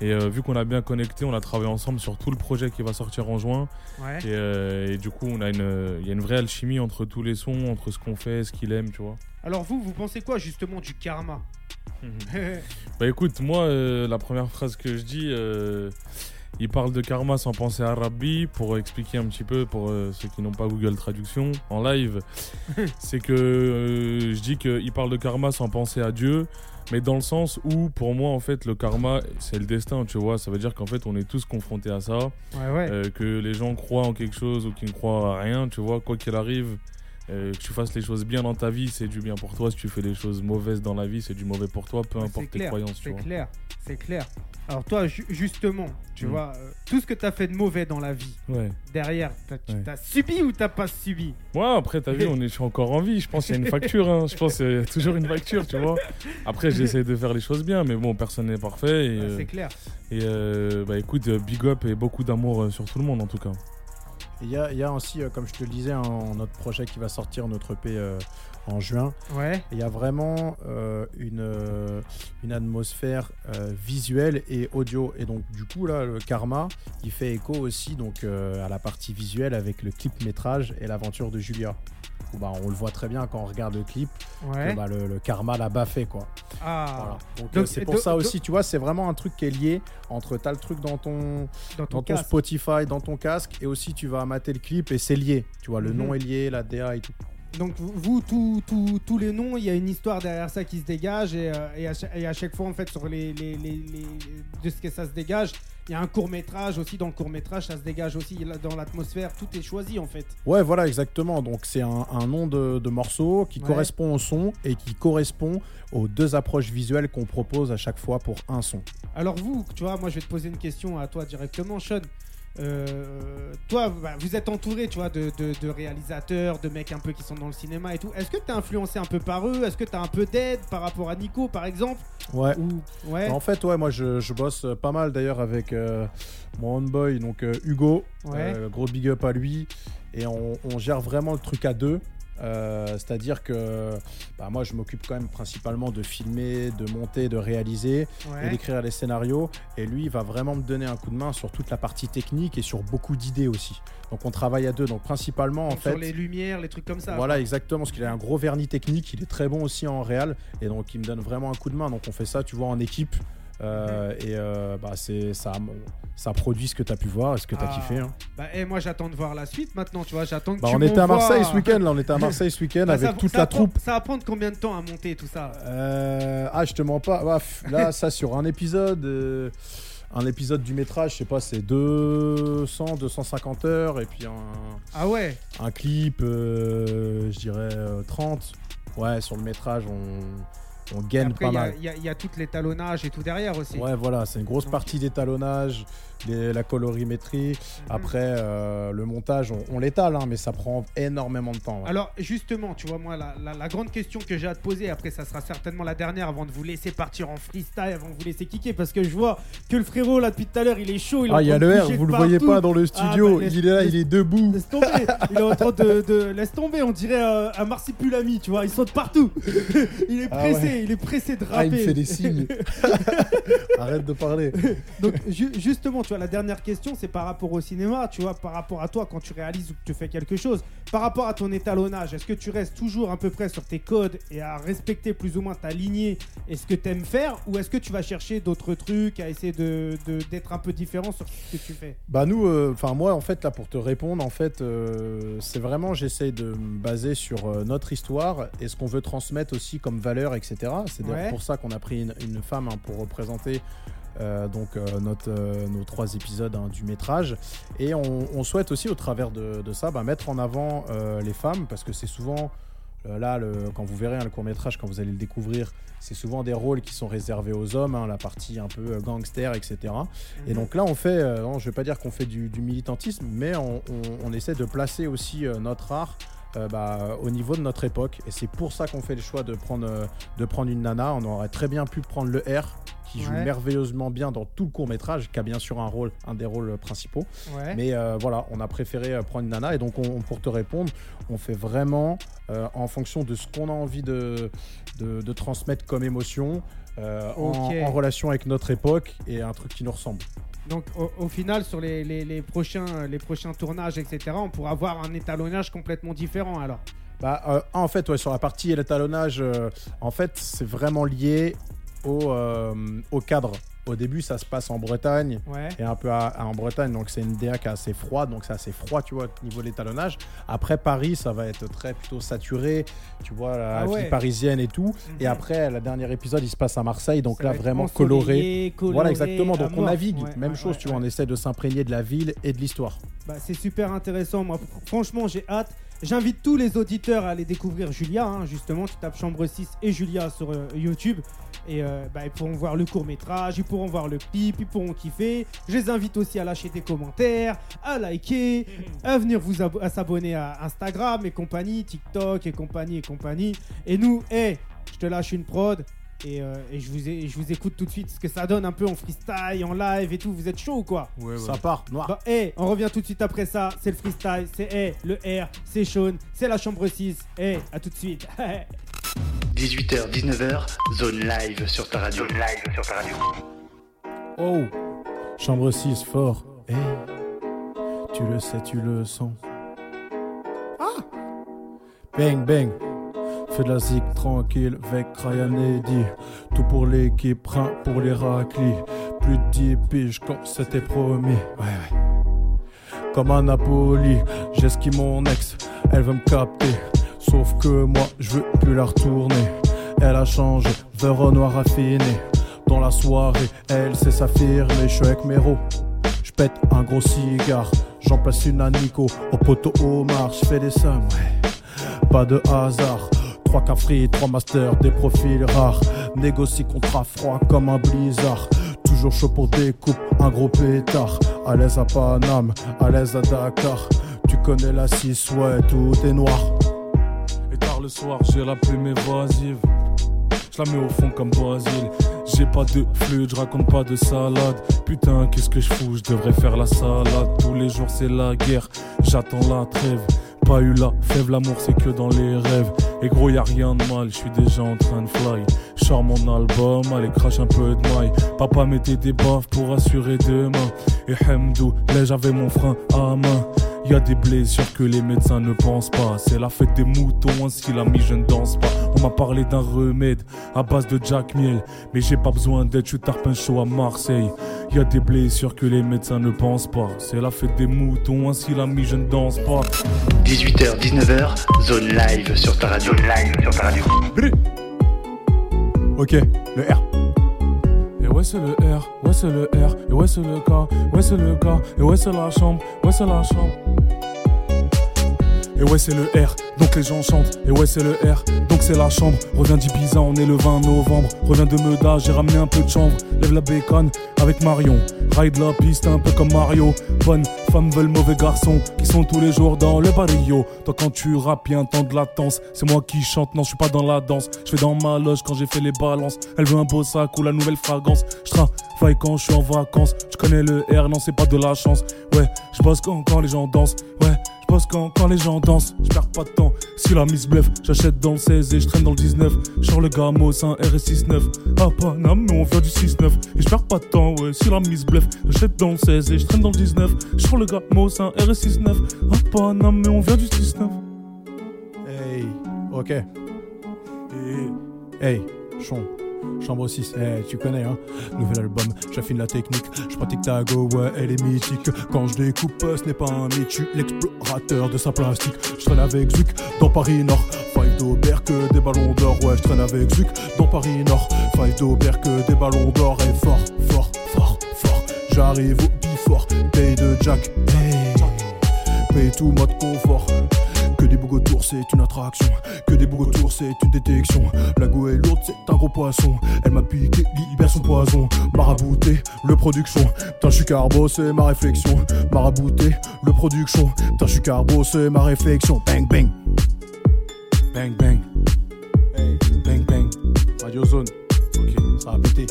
Et euh, vu qu'on a bien connecté, on a travaillé ensemble sur tout le projet qui va sortir en juin. Ouais. Et, euh, et du coup, on a une, il y a une vraie alchimie entre tous les sons, entre ce qu'on fait, ce qu'il aime, tu vois. Alors vous, vous pensez quoi justement du karma Bah écoute, moi, euh, la première phrase que je dis, il parle de karma sans penser à Rabbi, pour expliquer un petit peu, pour euh, ceux qui n'ont pas Google Traduction, en live, c'est que euh, je dis qu'il parle de karma sans penser à Dieu, mais dans le sens où, pour moi, en fait, le karma, c'est le destin, tu vois. Ça veut dire qu'en fait, on est tous confrontés à ça, Ouais, ouais. euh, que les gens croient en quelque chose ou qu'ils ne croient à rien, tu vois, quoi qu'il arrive. Euh, que tu fasses les choses bien dans ta vie, c'est du bien pour toi. Si tu fais des choses mauvaises dans la vie, c'est du mauvais pour toi, peu Ouais, importe c'est tes clair, croyances. C'est clair, c'est clair. Alors toi, ju- justement, tu Mm. vois, euh, tout ce que tu as fait de mauvais dans la vie, Ouais. derrière, t'as tu t'as subi ou t'as pas subi? Ouais, après, t'as vu, on est, je suis encore en vie. Je pense qu'il y a une facture. hein. Je pense qu'il y a toujours une facture, tu vois. Après, j'essaie de faire les choses bien, mais bon, personne n'est parfait. Ouais, euh, C'est clair. et euh, bah écoute, big up et beaucoup d'amour sur tout le monde, en tout cas. Il y a, il y a aussi, euh, comme je te le disais, hein, notre projet qui va sortir, notre EP euh, en juin. Ouais. Il y a vraiment euh, une, une atmosphère euh, visuelle et audio. Et donc, du coup, là, le Karma, il fait écho aussi donc, euh, à la partie visuelle avec le clip métrage et l'aventure de Julia. Où, bah, on le voit très bien quand on regarde le clip, Ouais. que, bah, le, le Karma l'a baffé, quoi. ah, Voilà. Donc, euh, c'est pour ça aussi, tu vois, c'est vraiment un truc qui est lié entre t'as le truc dans ton, dans ton dans ton casque. Spotify, dans ton casque, et aussi tu vas mater le clip et c'est lié. Tu vois, le Mhm. nom est lié, la DA et tout. Donc vous, vous, tous les noms, il y a une histoire derrière ça qui se dégage et, euh, et, à, chaque, et à chaque fois en fait sur les, les, les- les- de ce que ça se dégage, il y a un court métrage aussi dans le court métrage, ça se dégage aussi dans l'atmosphère, tout est choisi en fait. Ouais, voilà, exactement. Donc c'est un, un nom de, de morceau qui Ouais. correspond au son et qui correspond aux deux approches visuelles qu'on propose à chaque fois pour un son. Alors vous, tu vois, moi je vais te poser une question à toi directement, Sean. Euh, toi, bah, vous êtes entouré, tu vois, de, de- de réalisateurs, de mecs un peu qui sont dans le cinéma et tout. Est-ce que t'es influencé un peu par eux? Est-ce que t'as un peu d'aide par rapport à Nico, par exemple? Ouais. Ou ouais, En fait, ouais, moi je, je bosse pas mal d'ailleurs avec euh, mon homeboy, donc euh, Hugo. Ouais. Euh, gros big up à lui. Et on, on gère vraiment le truc à deux. Euh, C'est-à-dire que bah, moi je m'occupe quand même principalement de filmer, de monter, de réaliser et d'écrire les scénarios. Et lui, il va vraiment me donner un coup de main sur toute la partie technique et sur beaucoup d'idées aussi. Donc on travaille à deux. Donc principalement en fait. sur les lumières, les trucs comme ça. Voilà, exactement, parce qu'il a un gros vernis technique, il est très bon aussi en réal, et donc il me donne vraiment un coup de main. Donc on fait ça, tu vois, en équipe. Euh, et euh, bah, c'est ça, ça produit ce que tu as pu voir et ce que tu as Ah. kiffé. hein. Bah, et moi j'attends de voir la suite maintenant, tu vois. J'attends Bah, tu on était à Marseille ce week-end, là, on était à Marseille ce week-end Bah, avec ça- toute ça la troupe. Ça va prendre combien de temps à monter tout ça? Euh, ah, je te mens pas. Là, ça sur un épisode, un épisode du métrage, je sais pas, c'est 200, 250 heures et puis un, Ah ouais? un clip, je dirais euh, 30. Ouais, sur le métrage, on, on gagne Après, pas il y a- mal. il y, y a tout l'étalonnage et tout derrière aussi. Ouais, voilà, c'est une grosse Donc- partie d'étalonnage, la colorimétrie. Mhm. Après, euh, le montage, on, on l'étale, hein, mais ça prend énormément de temps. ouais. Alors justement, tu vois, moi, la, la- la grande question que j'ai à te poser, après ça sera certainement la dernière avant de vous laisser partir en freestyle, avant de vous laisser kicker, parce que je vois que le frérot là depuis tout à l'heure, il est chaud. Il est ah, il y a le R, vous le voyez pas dans le Ah, studio, bah, laisse- il est là, il est debout. Laisse tomber, il est en train de, de- laisse tomber, on dirait euh, un marsipulami, tu vois, il saute partout. il est Ah pressé, il est pressé de rapper. Ah, il me fait des signes. Arrête de parler. Donc ju- justement, tu vois, la dernière question, c'est par rapport au cinéma, tu vois, par rapport à toi quand tu réalises ou que tu fais quelque chose, par rapport à ton étalonnage, est-ce que tu restes toujours à peu près sur tes codes et à respecter plus ou moins ta lignée et ce que tu aimes faire, ou est-ce que tu vas chercher d'autres trucs, à essayer de de- d'être un peu différent sur ce que tu fais? Bah nous, enfin moi en fait là pour te répondre, en fait euh, c'est vraiment j'essaie de me baser sur euh, notre histoire et ce qu'on veut transmettre aussi comme valeur, etc. C'est d'ailleurs Ouais. pour ça qu'on a pris une, une femme hein, pour représenter euh, donc euh, notre, euh, nos trois épisodes hein, du métrage et on, on souhaite aussi au travers de, de ça bah, mettre en avant les femmes parce que c'est souvent là le- quand vous verrez hein, le court métrage quand vous allez le découvrir c'est souvent des rôles qui sont réservés aux hommes hein, la partie un peu gangster etc et Mhm. donc là, on fait, non, je vais pas dire qu'on fait du, du militantisme, mais on, on- on essaie de placer aussi notre art euh, bah, au niveau de notre époque. Et c'est pour ça qu'on fait le choix de prendre, euh, de prendre une nana. On aurait très bien pu prendre le R, qui joue Ouais. merveilleusement bien dans tout le court métrage, qui a bien sûr un rôle, un des rôles principaux. Ouais. Mais euh, voilà, on a préféré euh, prendre une nana. Et donc, on- pour te répondre, on fait vraiment euh, en fonction de ce qu'on a envie de, de, de transmettre comme émotion. Euh, en- relation avec notre époque et un truc qui nous ressemble. Donc au, au final, sur les, les- les prochains, les prochains tournages, etc., on pourra avoir un étalonnage complètement différent alors. Bah, euh, en fait, ouais, sur la partie et l'étalonnage, euh, en fait, c'est vraiment lié au, euh, au cadre. Au début, ça se passe en Bretagne Ouais. et un peu à- à- en Bretagne, donc c'est une DA qui est assez froide, donc c'est assez froid, tu vois, au niveau de l'étalonnage. Après Paris, ça va être très plutôt saturé, tu vois, la Ah vie parisienne et tout. Et Mhm. après, le dernier épisode, il se passe à Marseille, donc Ça là, vraiment coloré. coloré, Voilà, exactement. Donc on mort. navigue, Ouais, même chose, tu vois, on essaie de s'imprégner de la ville et de l'histoire. Bah, c'est super intéressant. Moi, fr- franchement, j'ai hâte. J'invite tous les auditeurs à aller découvrir Julia. hein, justement, tu tapes Chambre 6 et Julia sur euh, YouTube. Et euh, bah, ils pourront voir le court métrage, ils pourront voir le clip, ils pourront kiffer. Je les invite aussi à lâcher des commentaires, à liker, à venir vous à s'abonner à Instagram et compagnie, TikTok et compagnie et compagnie. Et nous, hey, je te lâche une prod. Et, euh, et je, vous ai- je vous écoute tout de suite ce que ça donne un peu en freestyle, en live et tout. Vous êtes chaud ou quoi? Ouais, ouais. Ça part, noir. Bah, hey, on revient tout de suite après ça. C'est le freestyle, c'est hey, le R, c'est Sean, c'est la chambre 6. Hey, à tout de suite. 18h, 19h, zone live sur ta radio. Zone live sur ta radio. Oh, chambre 6 fort. Eh, tu le sais, tu le sens. Ah, bang bang. Fais de la zik tranquille avec Ryan Eddy. Tout pour l'équipe, rein pour les raclis. Plus de 10 piges quand c'était promis. Ouais, ouais. Comme à Napoli, j'esquive mon ex, elle veut me capter. Sauf que moi, je veux plus la retourner. Elle a changé, vert au noir affiné. Dans la soirée, elle sait s'affirmer. Je suis avec Méro, je pète un gros cigare. J'en place une à Nico, au poteau Omar. Je fais des sommes, ouais. Pas de hasard. Trois cafris, trois masters, des profils rares. Négocie contrat froid comme un blizzard. Toujours chaud pour des coupes, un gros pétard. À l'aise à Paname, à l'aise à Dakar. Tu connais la 6, ouais, tout est noir. Le soir, j'ai la plume évasive. Je la mets au fond comme Basile. J'ai pas de flûte, je raconte pas de salade. Putain, qu'est-ce que je fous, je devrais faire la salade. Tous les jours, c'est la guerre, j'attends la trêve. Pas eu la fève, l'amour c'est que dans les rêves. Et gros, y a rien de mal, je suis déjà en train de fly. J'sors mon album, allez, crache un peu de maille. Papa mettait des baffes pour assurer demain. Et Hamdou, là j'avais mon frein à main. Y a des blessures que les médecins ne pensent pas. C'est la fête des moutons, ainsi l'ami je ne danse pas. On m'a parlé d'un remède à base de Jack Miel. Mais j'ai pas besoin d'être je tarpin chaud à Marseille. Y a des blessures que les médecins ne pensent pas. C'est la fête des moutons, ainsi l'ami je ne danse pas. 18h, 19h, zone live sur ta radio. Zone live sur ta radio. Ok, le R. Ouais c'est le R, ouais c'est le R, et ouais c'est le K, ouais c'est le K, et ouais c'est la chambre, ouais c'est la chambre. Et ouais c'est le R, donc les gens chantent, et ouais c'est le R, donc c'est la chambre. Reviens d'Ibiza, on est le 20 novembre. Reviens de Meda, j'ai ramené un peu de chanvre. Lève la bacon avec Marion. Ride la piste un peu comme Mario. Bonne femme veulent mauvais garçons qui sont tous les jours dans le barrio. Toi quand tu rappes, y'a un temps de latence. C'est moi qui chante, non je suis pas dans la danse. Je fais dans ma loge quand j'ai fait les balances. Elle veut un beau sac ou la nouvelle fragrance. Je travaille quand je suis en vacances. Je connais le R, non c'est pas de la chance. Ouais, je bosse quand, quand les gens dansent. Ouais, bosse quand, quand les gens dansent. Je perds pas de temps. Si la mise bluffe, j'achète dans le 16 et je traîne dans le 19. Charles Gamos, un RS69. Ah, Paname, mais on vient du 6-9. Et je perds pas de temps, ouais. Si la mise bluffe, j'achète dans le 16 et je traîne dans le 19. Charles Gamos, un RS69. Ah, Paname, mais on vient du 6-9. Hey, ok. Hey, chon. Chambre 6, hey, tu connais, hein. Nouvel album, j'affine la technique. Je pratique ta go, ouais, elle est mythique. Quand je découpe, ce n'est pas un mythe, l'explorateur de sa plastique. Je traîne avec Zuc dans Paris Nord. Five d'Aubert des ballons d'or, ouais, je traîne avec Zuc dans Paris Nord. Five d'Aubert que des ballons d'or, et fort, fort, fort, fort. J'arrive au bifort, paye de Jack, hey. Paye tout mode confort. Que des bougs autour, c'est une attraction. Que des bougs autour, c'est une détection. La go lourde, c'est un gros poisson. Elle m'a piqué, libère son poison. Marabouté, le production. Putain, je carbo, c'est ma réflexion. Marabouté, le production. Putain, je carbo, c'est ma réflexion. Bang, bang. Bang, bang. Bang, bang. Radio Zone. Ok, ça a pété.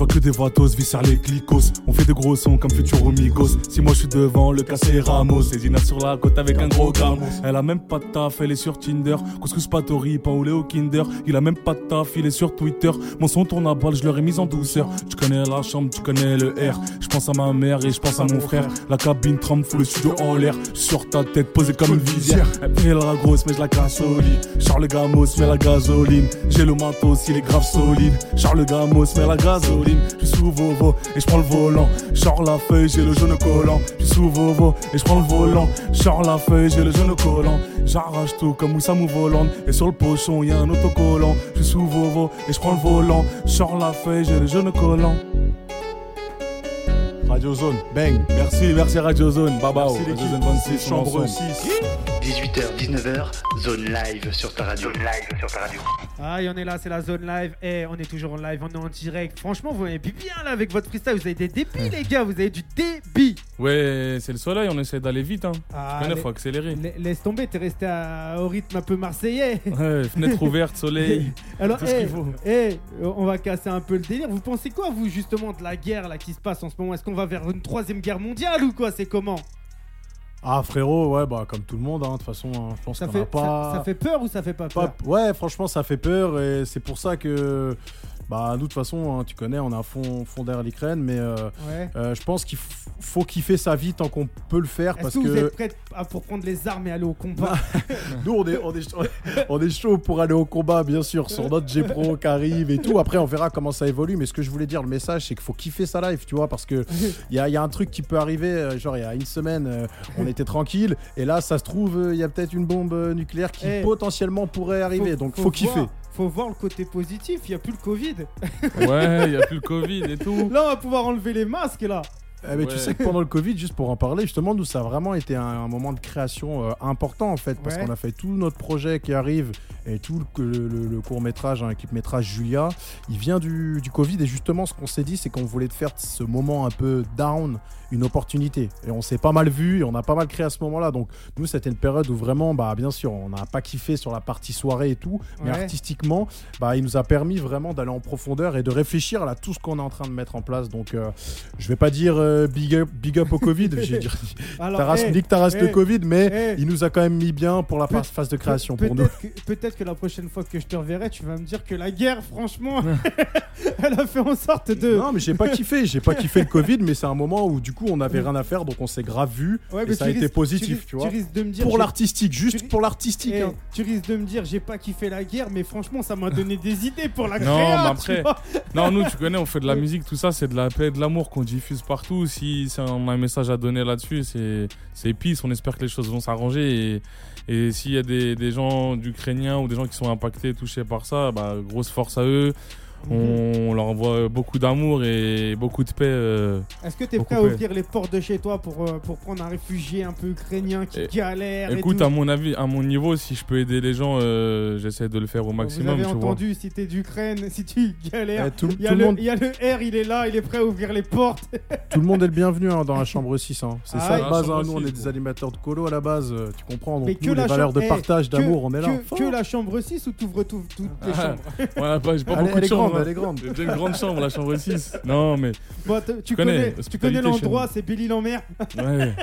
Vois que des vatos viscèrent les clicos. On fait de gros sons comme Futuro Migos. Si moi je suis devant, le cassé Ramos. Et sur la côte avec un gros gamos. Elle a même pas de taf, elle est sur Tinder. Couscous Patori, pain lait au Kinder. Il a même pas de taf, il est sur Twitter. Mon son tourne à balle, je leur ai mis en douceur. Tu connais la chambre, tu connais le R. Je pense à ma mère et je pense à mon frère. La cabine tremble, fout le studio en l'air. Sur ta tête, posée comme une visière. Elle la grosse, mais je la casse au lit. Charles Gamos, met la gasoline. J'ai le matos, il est grave solide. Charles Gamos, met la gasoline. Je suis sous Vovo et je prends le volant. Sors la feuille, j'ai le jaune collant. Je suis sous Vovo et je prends le volant. Sors la feuille, j'ai le jaune collant. J'arrache tout comme Oussam ou Volant. Et sur le pochon, y a un autocollant. Je suis sous Vovo et je prends le volant. Sors la feuille, j'ai le jaune collant. Radio Zone, bang. Merci, merci Radio Zone. Babao. Merci Radio. Zone 26, C'est Chambre ensemble. 6. 18h, 19h, zone live sur ta radio. Zone live sur ta radio. Ah, et on est là, c'est la zone live. Et on est toujours en live, on est en direct. Franchement, vous m'avez bien là avec votre freestyle. Vous avez des débits, les gars. Vous avez du débit. Ouais, c'est le soleil, on essaie d'aller vite. Hein. Ah, Il faut accélérer. la- Laisse tomber, t'es resté à- au rythme un peu marseillais. Ouais, fenêtre ouverte, soleil. Alors, Tout ce eh, faut. eh, on va casser un peu le délire. Vous pensez quoi, vous, justement, de la guerre là qui se passe en ce moment? Est-ce qu'on va vers une troisième guerre mondiale ou quoi? C'est comment? Ah frérot, ouais, bah comme tout le monde, hein, de toute façon, hein, je pense qu'on n'a pas... ça, ça fait peur ou ça fait pas peur? Pas- Ouais, franchement, ça fait peur et c'est pour ça que, bah, nous, de toute façon, hein, tu connais, on est à fond, fond derrière l'Ukraine, mais euh, Ouais. euh, je pense qu'il faut kiffer sa vie tant qu'on peut le faire Est-ce parce que que, vous êtes prêts à- pour prendre les armes et aller au combat nous, on est, on, est, chaud- on est chaud pour aller au combat, bien sûr, sur notre G-Pro qui arrive et tout. Après, on verra comment ça évolue, mais ce que je voulais dire, le message, c'est qu'il faut kiffer sa life, tu vois, parce que il y a, y a un truc qui peut arriver, euh, genre, il y a une semaine, on était tranquille, et là, ça se trouve, il y a peut-être une bombe nucléaire qui Eh. potentiellement pourrait arriver, donc faut, kiffer. voir- faut voir le côté positif, il n'y a plus le Covid. Ouais, il y a plus le Covid et tout. Là, on va pouvoir enlever les masques là. Eh, mais tu sais que pendant le Covid, juste pour en parler, justement, nous, ça a vraiment été un, un moment de création euh, important, en fait, parce Ouais. qu'on a fait tout notre projet qui arrive et tout le, court métrage, un clip métrage Julia, il vient du, du Covid. Et justement, ce qu'on s'est dit, c'est qu'on voulait faire de ce moment un peu down une opportunité. Et on s'est pas mal vu et on a pas mal créé à ce moment-là. Donc, nous, c'était une période où vraiment, bah, bien sûr, on n'a pas kiffé sur la partie soirée et tout, mais Ouais. artistiquement, bah, il nous a permis vraiment d'aller en profondeur et de réfléchir à tout ce qu'on est en train de mettre en place. Donc, euh, je vais pas dire euh, big, up, big up au Covid, j'ai dit Taras, Taras eh, le Covid, mais il nous a quand même mis bien pour la phase de création pour nous. peut-être Peut-être que la prochaine fois que je te reverrai, tu vas me dire que la guerre, franchement, elle a fait en sorte de. Non, mais j'ai pas kiffé. J'ai pas kiffé le Covid, mais c'est un moment où du coup on avait rien à faire, donc on s'est grave vu. Ouais, et ça tu a été positif, tu, tu vois. risques de me dire. Pour l'artistique, juste tu- pour l'artistique. Eh, hein. tu risques de me dire, j'ai pas kiffé la guerre, mais franchement, ça m'a donné des idées pour la Non, créa, mais tu après-. Non, nous, tu connais, on fait de la musique, tout ça, c'est de la paix et de l'amour qu'on diffuse partout. Si, si on a un message à donner là-dessus, c'est peace. On espère que les choses vont s'arranger. Et, et s'il y a des, des gens d'Ukrainiens ou des gens qui sont impactés, touchés par ça, bah, grosse force à eux. On leur envoie beaucoup d'amour et beaucoup de paix. euh, Est-ce que t'es Beaucoup prêt à paix. ouvrir les portes de chez toi pour, euh, pour prendre un réfugié un peu ukrainien qui Eh, galère et Écoute, tout à mon avis, à mon niveau, si je peux aider les gens, euh, j'essaie de le faire au Vous maximum. avez tu vois. entendu, si t'es d'Ukraine, si tu galères, Eh, tout, il y, a tout le le- monde, il y a le R, il est là, il est prêt à ouvrir les portes. tout le monde est le bienvenu hein, dans la chambre 6. hein. C'est Ah ça ouais. base. La hein. chambre Nous, on est 6, des animateurs de colo à la base. Tu comprends Donc, Mais que nous, la valeurs de eh, partage, d'amour, on est là. Que, la chambre 6 ou t'ouvres tout- toutes les Ah, chambres? Ouais, pas- j'ai pas Elle, beaucoup de chambres. Elle est grande. J'ai déjà une grande chambre, la chambre 6. Non, mais Bon, tu connais, tu l'endroit, c'est Belle-Île-en-Mer. Ouais.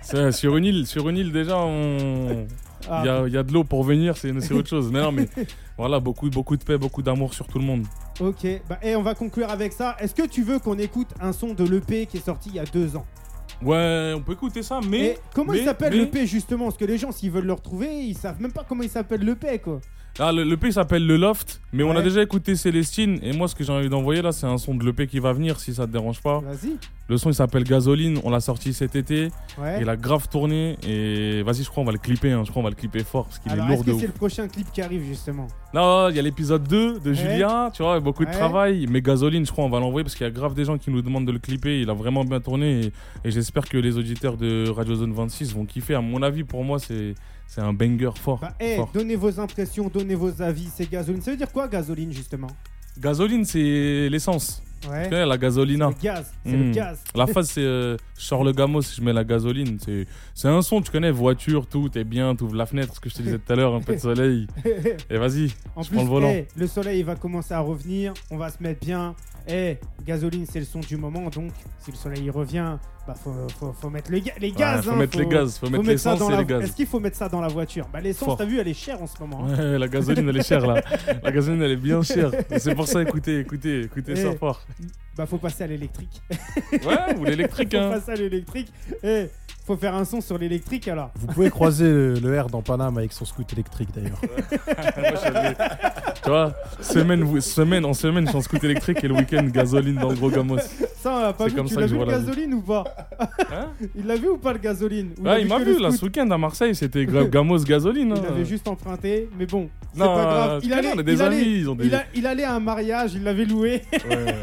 C'est- sur une île, sur une île déjà, on... Ah, il y, a, il y a de l'eau pour venir, c'est c'est autre chose. Mais non, mais voilà, beaucoup, beaucoup de paix, beaucoup d'amour sur tout le monde. Ok, bah, et on va conclure avec ça. Est-ce que tu veux qu'on écoute un son de l'EP qui est sorti il y a deux ans? Ouais, on peut écouter ça, mais. Et comment il s'appelle mais- l'EP justement? Parce que les gens, s'ils veulent le retrouver, ils savent même pas comment il s'appelle l'EP quoi. Ah, le, le P s'appelle Le Loft, mais on a déjà écouté Célestine. Et moi, ce que j'ai envie d'envoyer là, c'est un son de l'EP qui va venir si ça te dérange pas. Vas-y. Le son il s'appelle Gasoline, on l'a sorti cet été. Ouais. Il a grave tourné. Et vas-y, je crois on va le clipper. hein. Je crois on va le clipper fort parce qu'il est lourd est-ce de que ouf. c'est le prochain clip qui arrive justement? Non, il y a l'épisode 2 de Ouais. Julien, tu vois, beaucoup de travail. Mais Gasoline, je crois, on va l'envoyer parce qu'il y a grave des gens qui nous demandent de le clipper. Il a vraiment bien tourné et, et j'espère que les auditeurs de Radio Zone 26 vont kiffer. À mon avis, pour moi, c'est c'est un banger fort. Bah, fort. donnez vos impressions, donnez vos avis. C'est gasoline. Ça veut dire quoi gasoline justement? Gasoline, c'est l'essence. Ouais. Tu la gasolina. Le gaz. C'est le gaz. La phase, c'est euh, je sors le gamos, je mets la gasoline. C'est un son, tu connais, voiture, tout, t'es bien, t'ouvres la fenêtre, ce que je te disais tout à l'heure, un peu de soleil. Et vas-y, En je plus, prends le volant. le soleil il va commencer à revenir, on va se mettre bien. Eh, gasoline, c'est le son du moment, donc si le soleil il revient, bah faut, faut, faut mettre ga- les gaz. faut hein, mettre les gaz, faut mettre l'essence et la... les gaz. Est-ce qu'il faut mettre ça dans la voiture? Bah l'essence, t'as vu, elle est chère en ce moment. hein. Ouais, la gasoline, elle est chère là. La gasoline, elle est bien chère. C'est pour ça, écoutez, écoutez, écoutez ça fort. Bah faut passer à l'électrique. Ouais, ou l'électrique, faut hein. passer à l'électrique. Eh, faut faire un son sur l'électrique alors. Vous pouvez croiser le, le R dans Paname avec son scoot électrique d'ailleurs. Tu vois, semaine, semaine en semaine, je suis en scooter électrique et le week-end, gasoline dans le gros gamos. Ça, on l'a pas vu. comme Tu l'as vu le gasoline ou pas? Hein? Il l'a vu ou pas le gasoline? Ou Ouais, a il m'a vu le là scoot ce week-end à Marseille, c'était gamos gasoline. Il hein. avait juste emprunté, mais bon, c'est Non, pas grave. tu Il allait, on a des il allait- amis, ils ont des. il, a- il allait à un mariage, il l'avait loué. Ouais.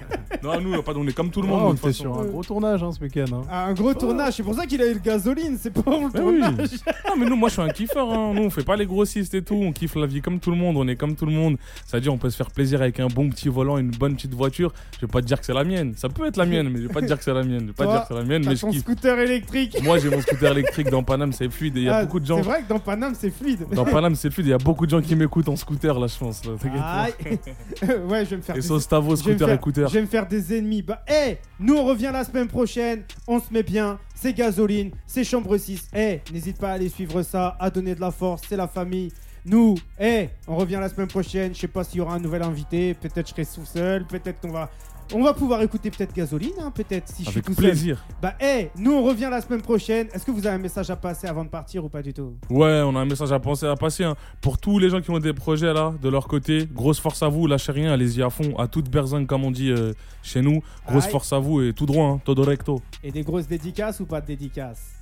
non, nous, pas- on est comme tout le monde. Oh, on de toute était sur un gros tournage hein, ce week-end. hein. à un gros tournage. C'est pour ça qu'il a eu le gasoline, c'est pas pour le Mais oui. tournage. Non, mais nous, moi, je suis un kiffeur. hein. Nous, on fait pas les grossistes et tout. On kiffe la vie comme tout le monde. On est comme tout le monde. C'est-à-dire, on peut se faire plaisir avec un bon petit volant, une bonne petite voiture. Je vais pas te dire que c'est la mienne. Ça peut être la mienne, mais je vais pas te dire que c'est la mienne. Je vais pas te Toi, dire que c'est la mienne, mais je kiffe. scooter électrique. Moi, j'ai mon scooter électrique dans Paname, c'est fluide. Et il y a Ah, beaucoup de gens. C'est vrai que dans Paname, c'est fluide. Dans Paname, c'est fluide. Il y a beaucoup de gens qui m'écoutent en scooter, là, je pense. là. Aïe. ouais, je vais me faire Et me scooter faire- écouteur. Je vais me faire des ennemis. Bah, nous on revient la semaine prochaine. On se met bien. C'est gasoline, c'est chambre 6. Hé, n'hésite pas à aller suivre ça, à donner de la force. C'est la famille. Nous, hé, on revient la semaine prochaine. Je sais pas s'il y aura un nouvel invité. Peut-être je serai tout seul. Peut-être qu'on va. On va pouvoir écouter peut-être gasoline, hein, peut-être si je suis Avec tout seul. plaisir. Bah, hé, nous on revient la semaine prochaine. Est-ce que vous avez un message à passer avant de partir ou pas du tout? Ouais, on a un message à penser à passer. hein. Pour tous les gens qui ont des projets là, de leur côté, grosse force à vous, lâchez rien, allez-y à fond, à toute berzingue comme on dit euh, chez nous. Grosse Aïe. force à vous et tout droit, hein, todo recto. Et des grosses dédicaces ou pas de dédicaces?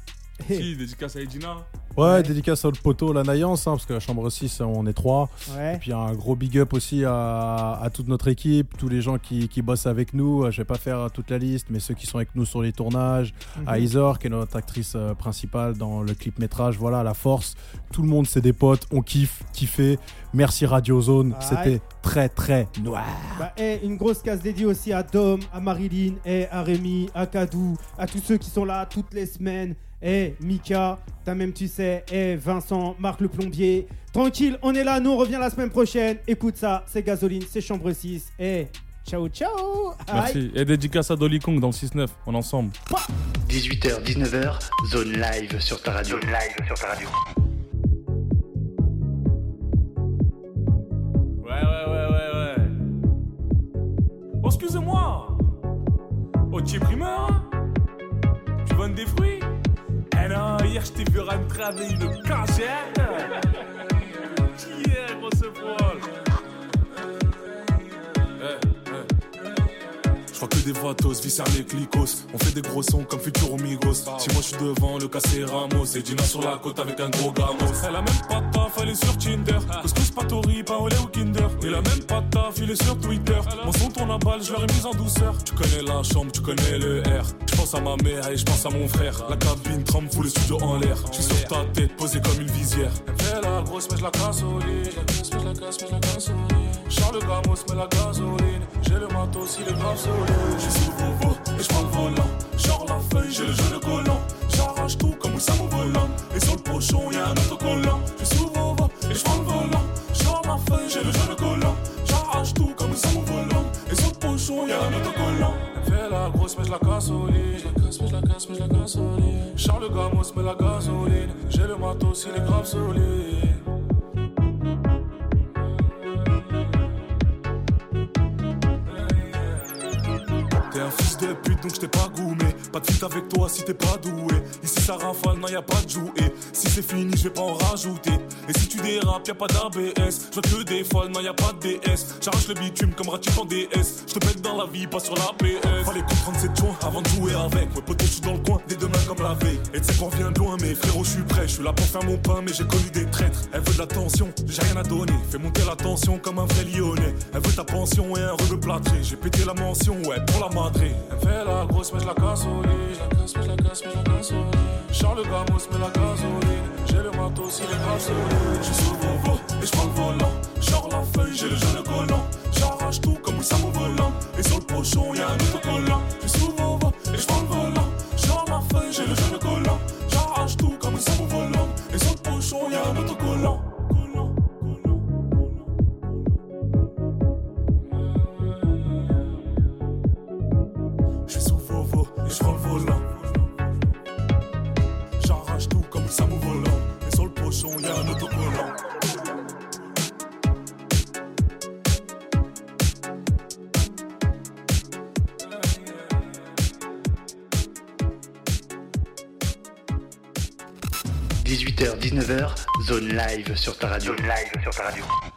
Si, dédicace à Edina. Ouais, Ouais. dédicace à le poteau, la Naïance, hein, parce que la chambre 6, on est trois. Ouais. Et puis un gros big up aussi à, à toute notre équipe, tous les gens qui, qui bossent avec nous. Je vais pas faire toute la liste, mais ceux qui sont avec nous sur les tournages. À Mhm. Isor, qui est notre actrice euh, principale dans le clip métrage. Voilà, la force. Tout le monde, c'est des potes. On kiffe, kiffé. Merci Radio Zone. C'était très, très noir. Bah, eh, une grosse case dédiée aussi à Dom, à Marilyn, eh, à Rémi, à Kadou, à tous ceux qui sont là toutes les semaines hey, Mika, t'as même, tu sais, hey, Vincent, Marc le plombier. Tranquille, on est là, nous on revient la semaine prochaine. Écoute ça, c'est Gasoline, c'est Chambre 6. Hey, eh, ciao, ciao. Merci. Et dédicace à Dolly Kong dans le 6-9, on est ensemble. 18h, 19h, zone live sur ta radio. Zone live sur ta radio. Ouais, ouais, ouais, ouais, ouais. Oh, excusez-moi. Oh, tu es primeur, hein Tu vends des fruits? Non, hier je t'ai vu rentrer avec une cagette Qui est grosse poil des vatos, viscères les clicos. On fait des gros sons comme Futuro Migos. Si moi je suis devant, le cassé Ramos. Et Dina sur la côte avec un gros gamos. Elle a même pas de taf, elle est sur Tinder. Couscous, patori, lait ou Kinder. Il a même pas de taf, il est sur Twitter. Mon son tourne à balle, je l'aurais mise en douceur. Tu connais la chambre, tu connais le R. Je pense à ma mère et je pense à mon frère. La cabine tremble, fout le studio en l'air. Je suis sur ta tête, posé comme une visière. Elle la grosse, mais je la casse au lit. Je la casse, mais je la casse au lit. Charles Gamos, met la gasoline. J'ai le matos, il est grave solide. Je suis le Volvo et je prends le volant. Genre la feuille, j'ai le jeu de collant. J'arrache tout comme ça mon volant. Et sur le pochon, y'a un autocollant. Je suis le Volvo et je prends le volant. Genre la feuille, j'ai le jeu de collant. J'arrache tout comme ça mon volant. Et sur le pochon, y'a un autocollant. Fait la grosse, mais je la lit. Je la casse, mais je la casse, mais je la lit. Charles Gamos, met la gasoline. J'ai le matos, il est grave solide. Avec toi si t'es pas doué. Ici ça rafale, non y a pas de jouet. Si c'est fini je vais pas en rajouter Et si tu dérapes y'a pas d'ABS Je des folles, non y a pas de DS J'arrache le bitume comme Ratchet en DS Je te pète dans la vie, pas sur la PS Fallait comprendre cette joint avant de jouer avec. Ouais poteau je suis dans le coin, des deux mains comme la veille. Et tu sais qu'on vient de loin mais frérot je suis prêt. Je suis là pour faire mon pain mais j'ai connu des traîtres. Elle veut de l'attention, j'ai rien à donner. Fais monter la tension comme un vrai lyonnais. Elle veut ta pension et un rebeu plâtré. J'ai pété la mention, ouais pour la madré Elle fait la grosse, mais je la casse au lit. Je la casse, mais je la casse, mais je la casse au lit. Charles Gamos, met la. J'ai le matos, il est grave solide. Je suis le Volvo et je prends le volant. Genre la feuille, j'ai le jeu de collant. J'arrache tout comme ça mon volant. Et sur le pochon, y'a un autocollant. Je suis le Volvo et je prends le volant. Genre la feuille, j'ai le jeu de collant. J'arrache tout comme ça mon volant. Et sur le pochon, y'a un autocollant. 19h, zone live sur ta radio. Zone sur ta radio.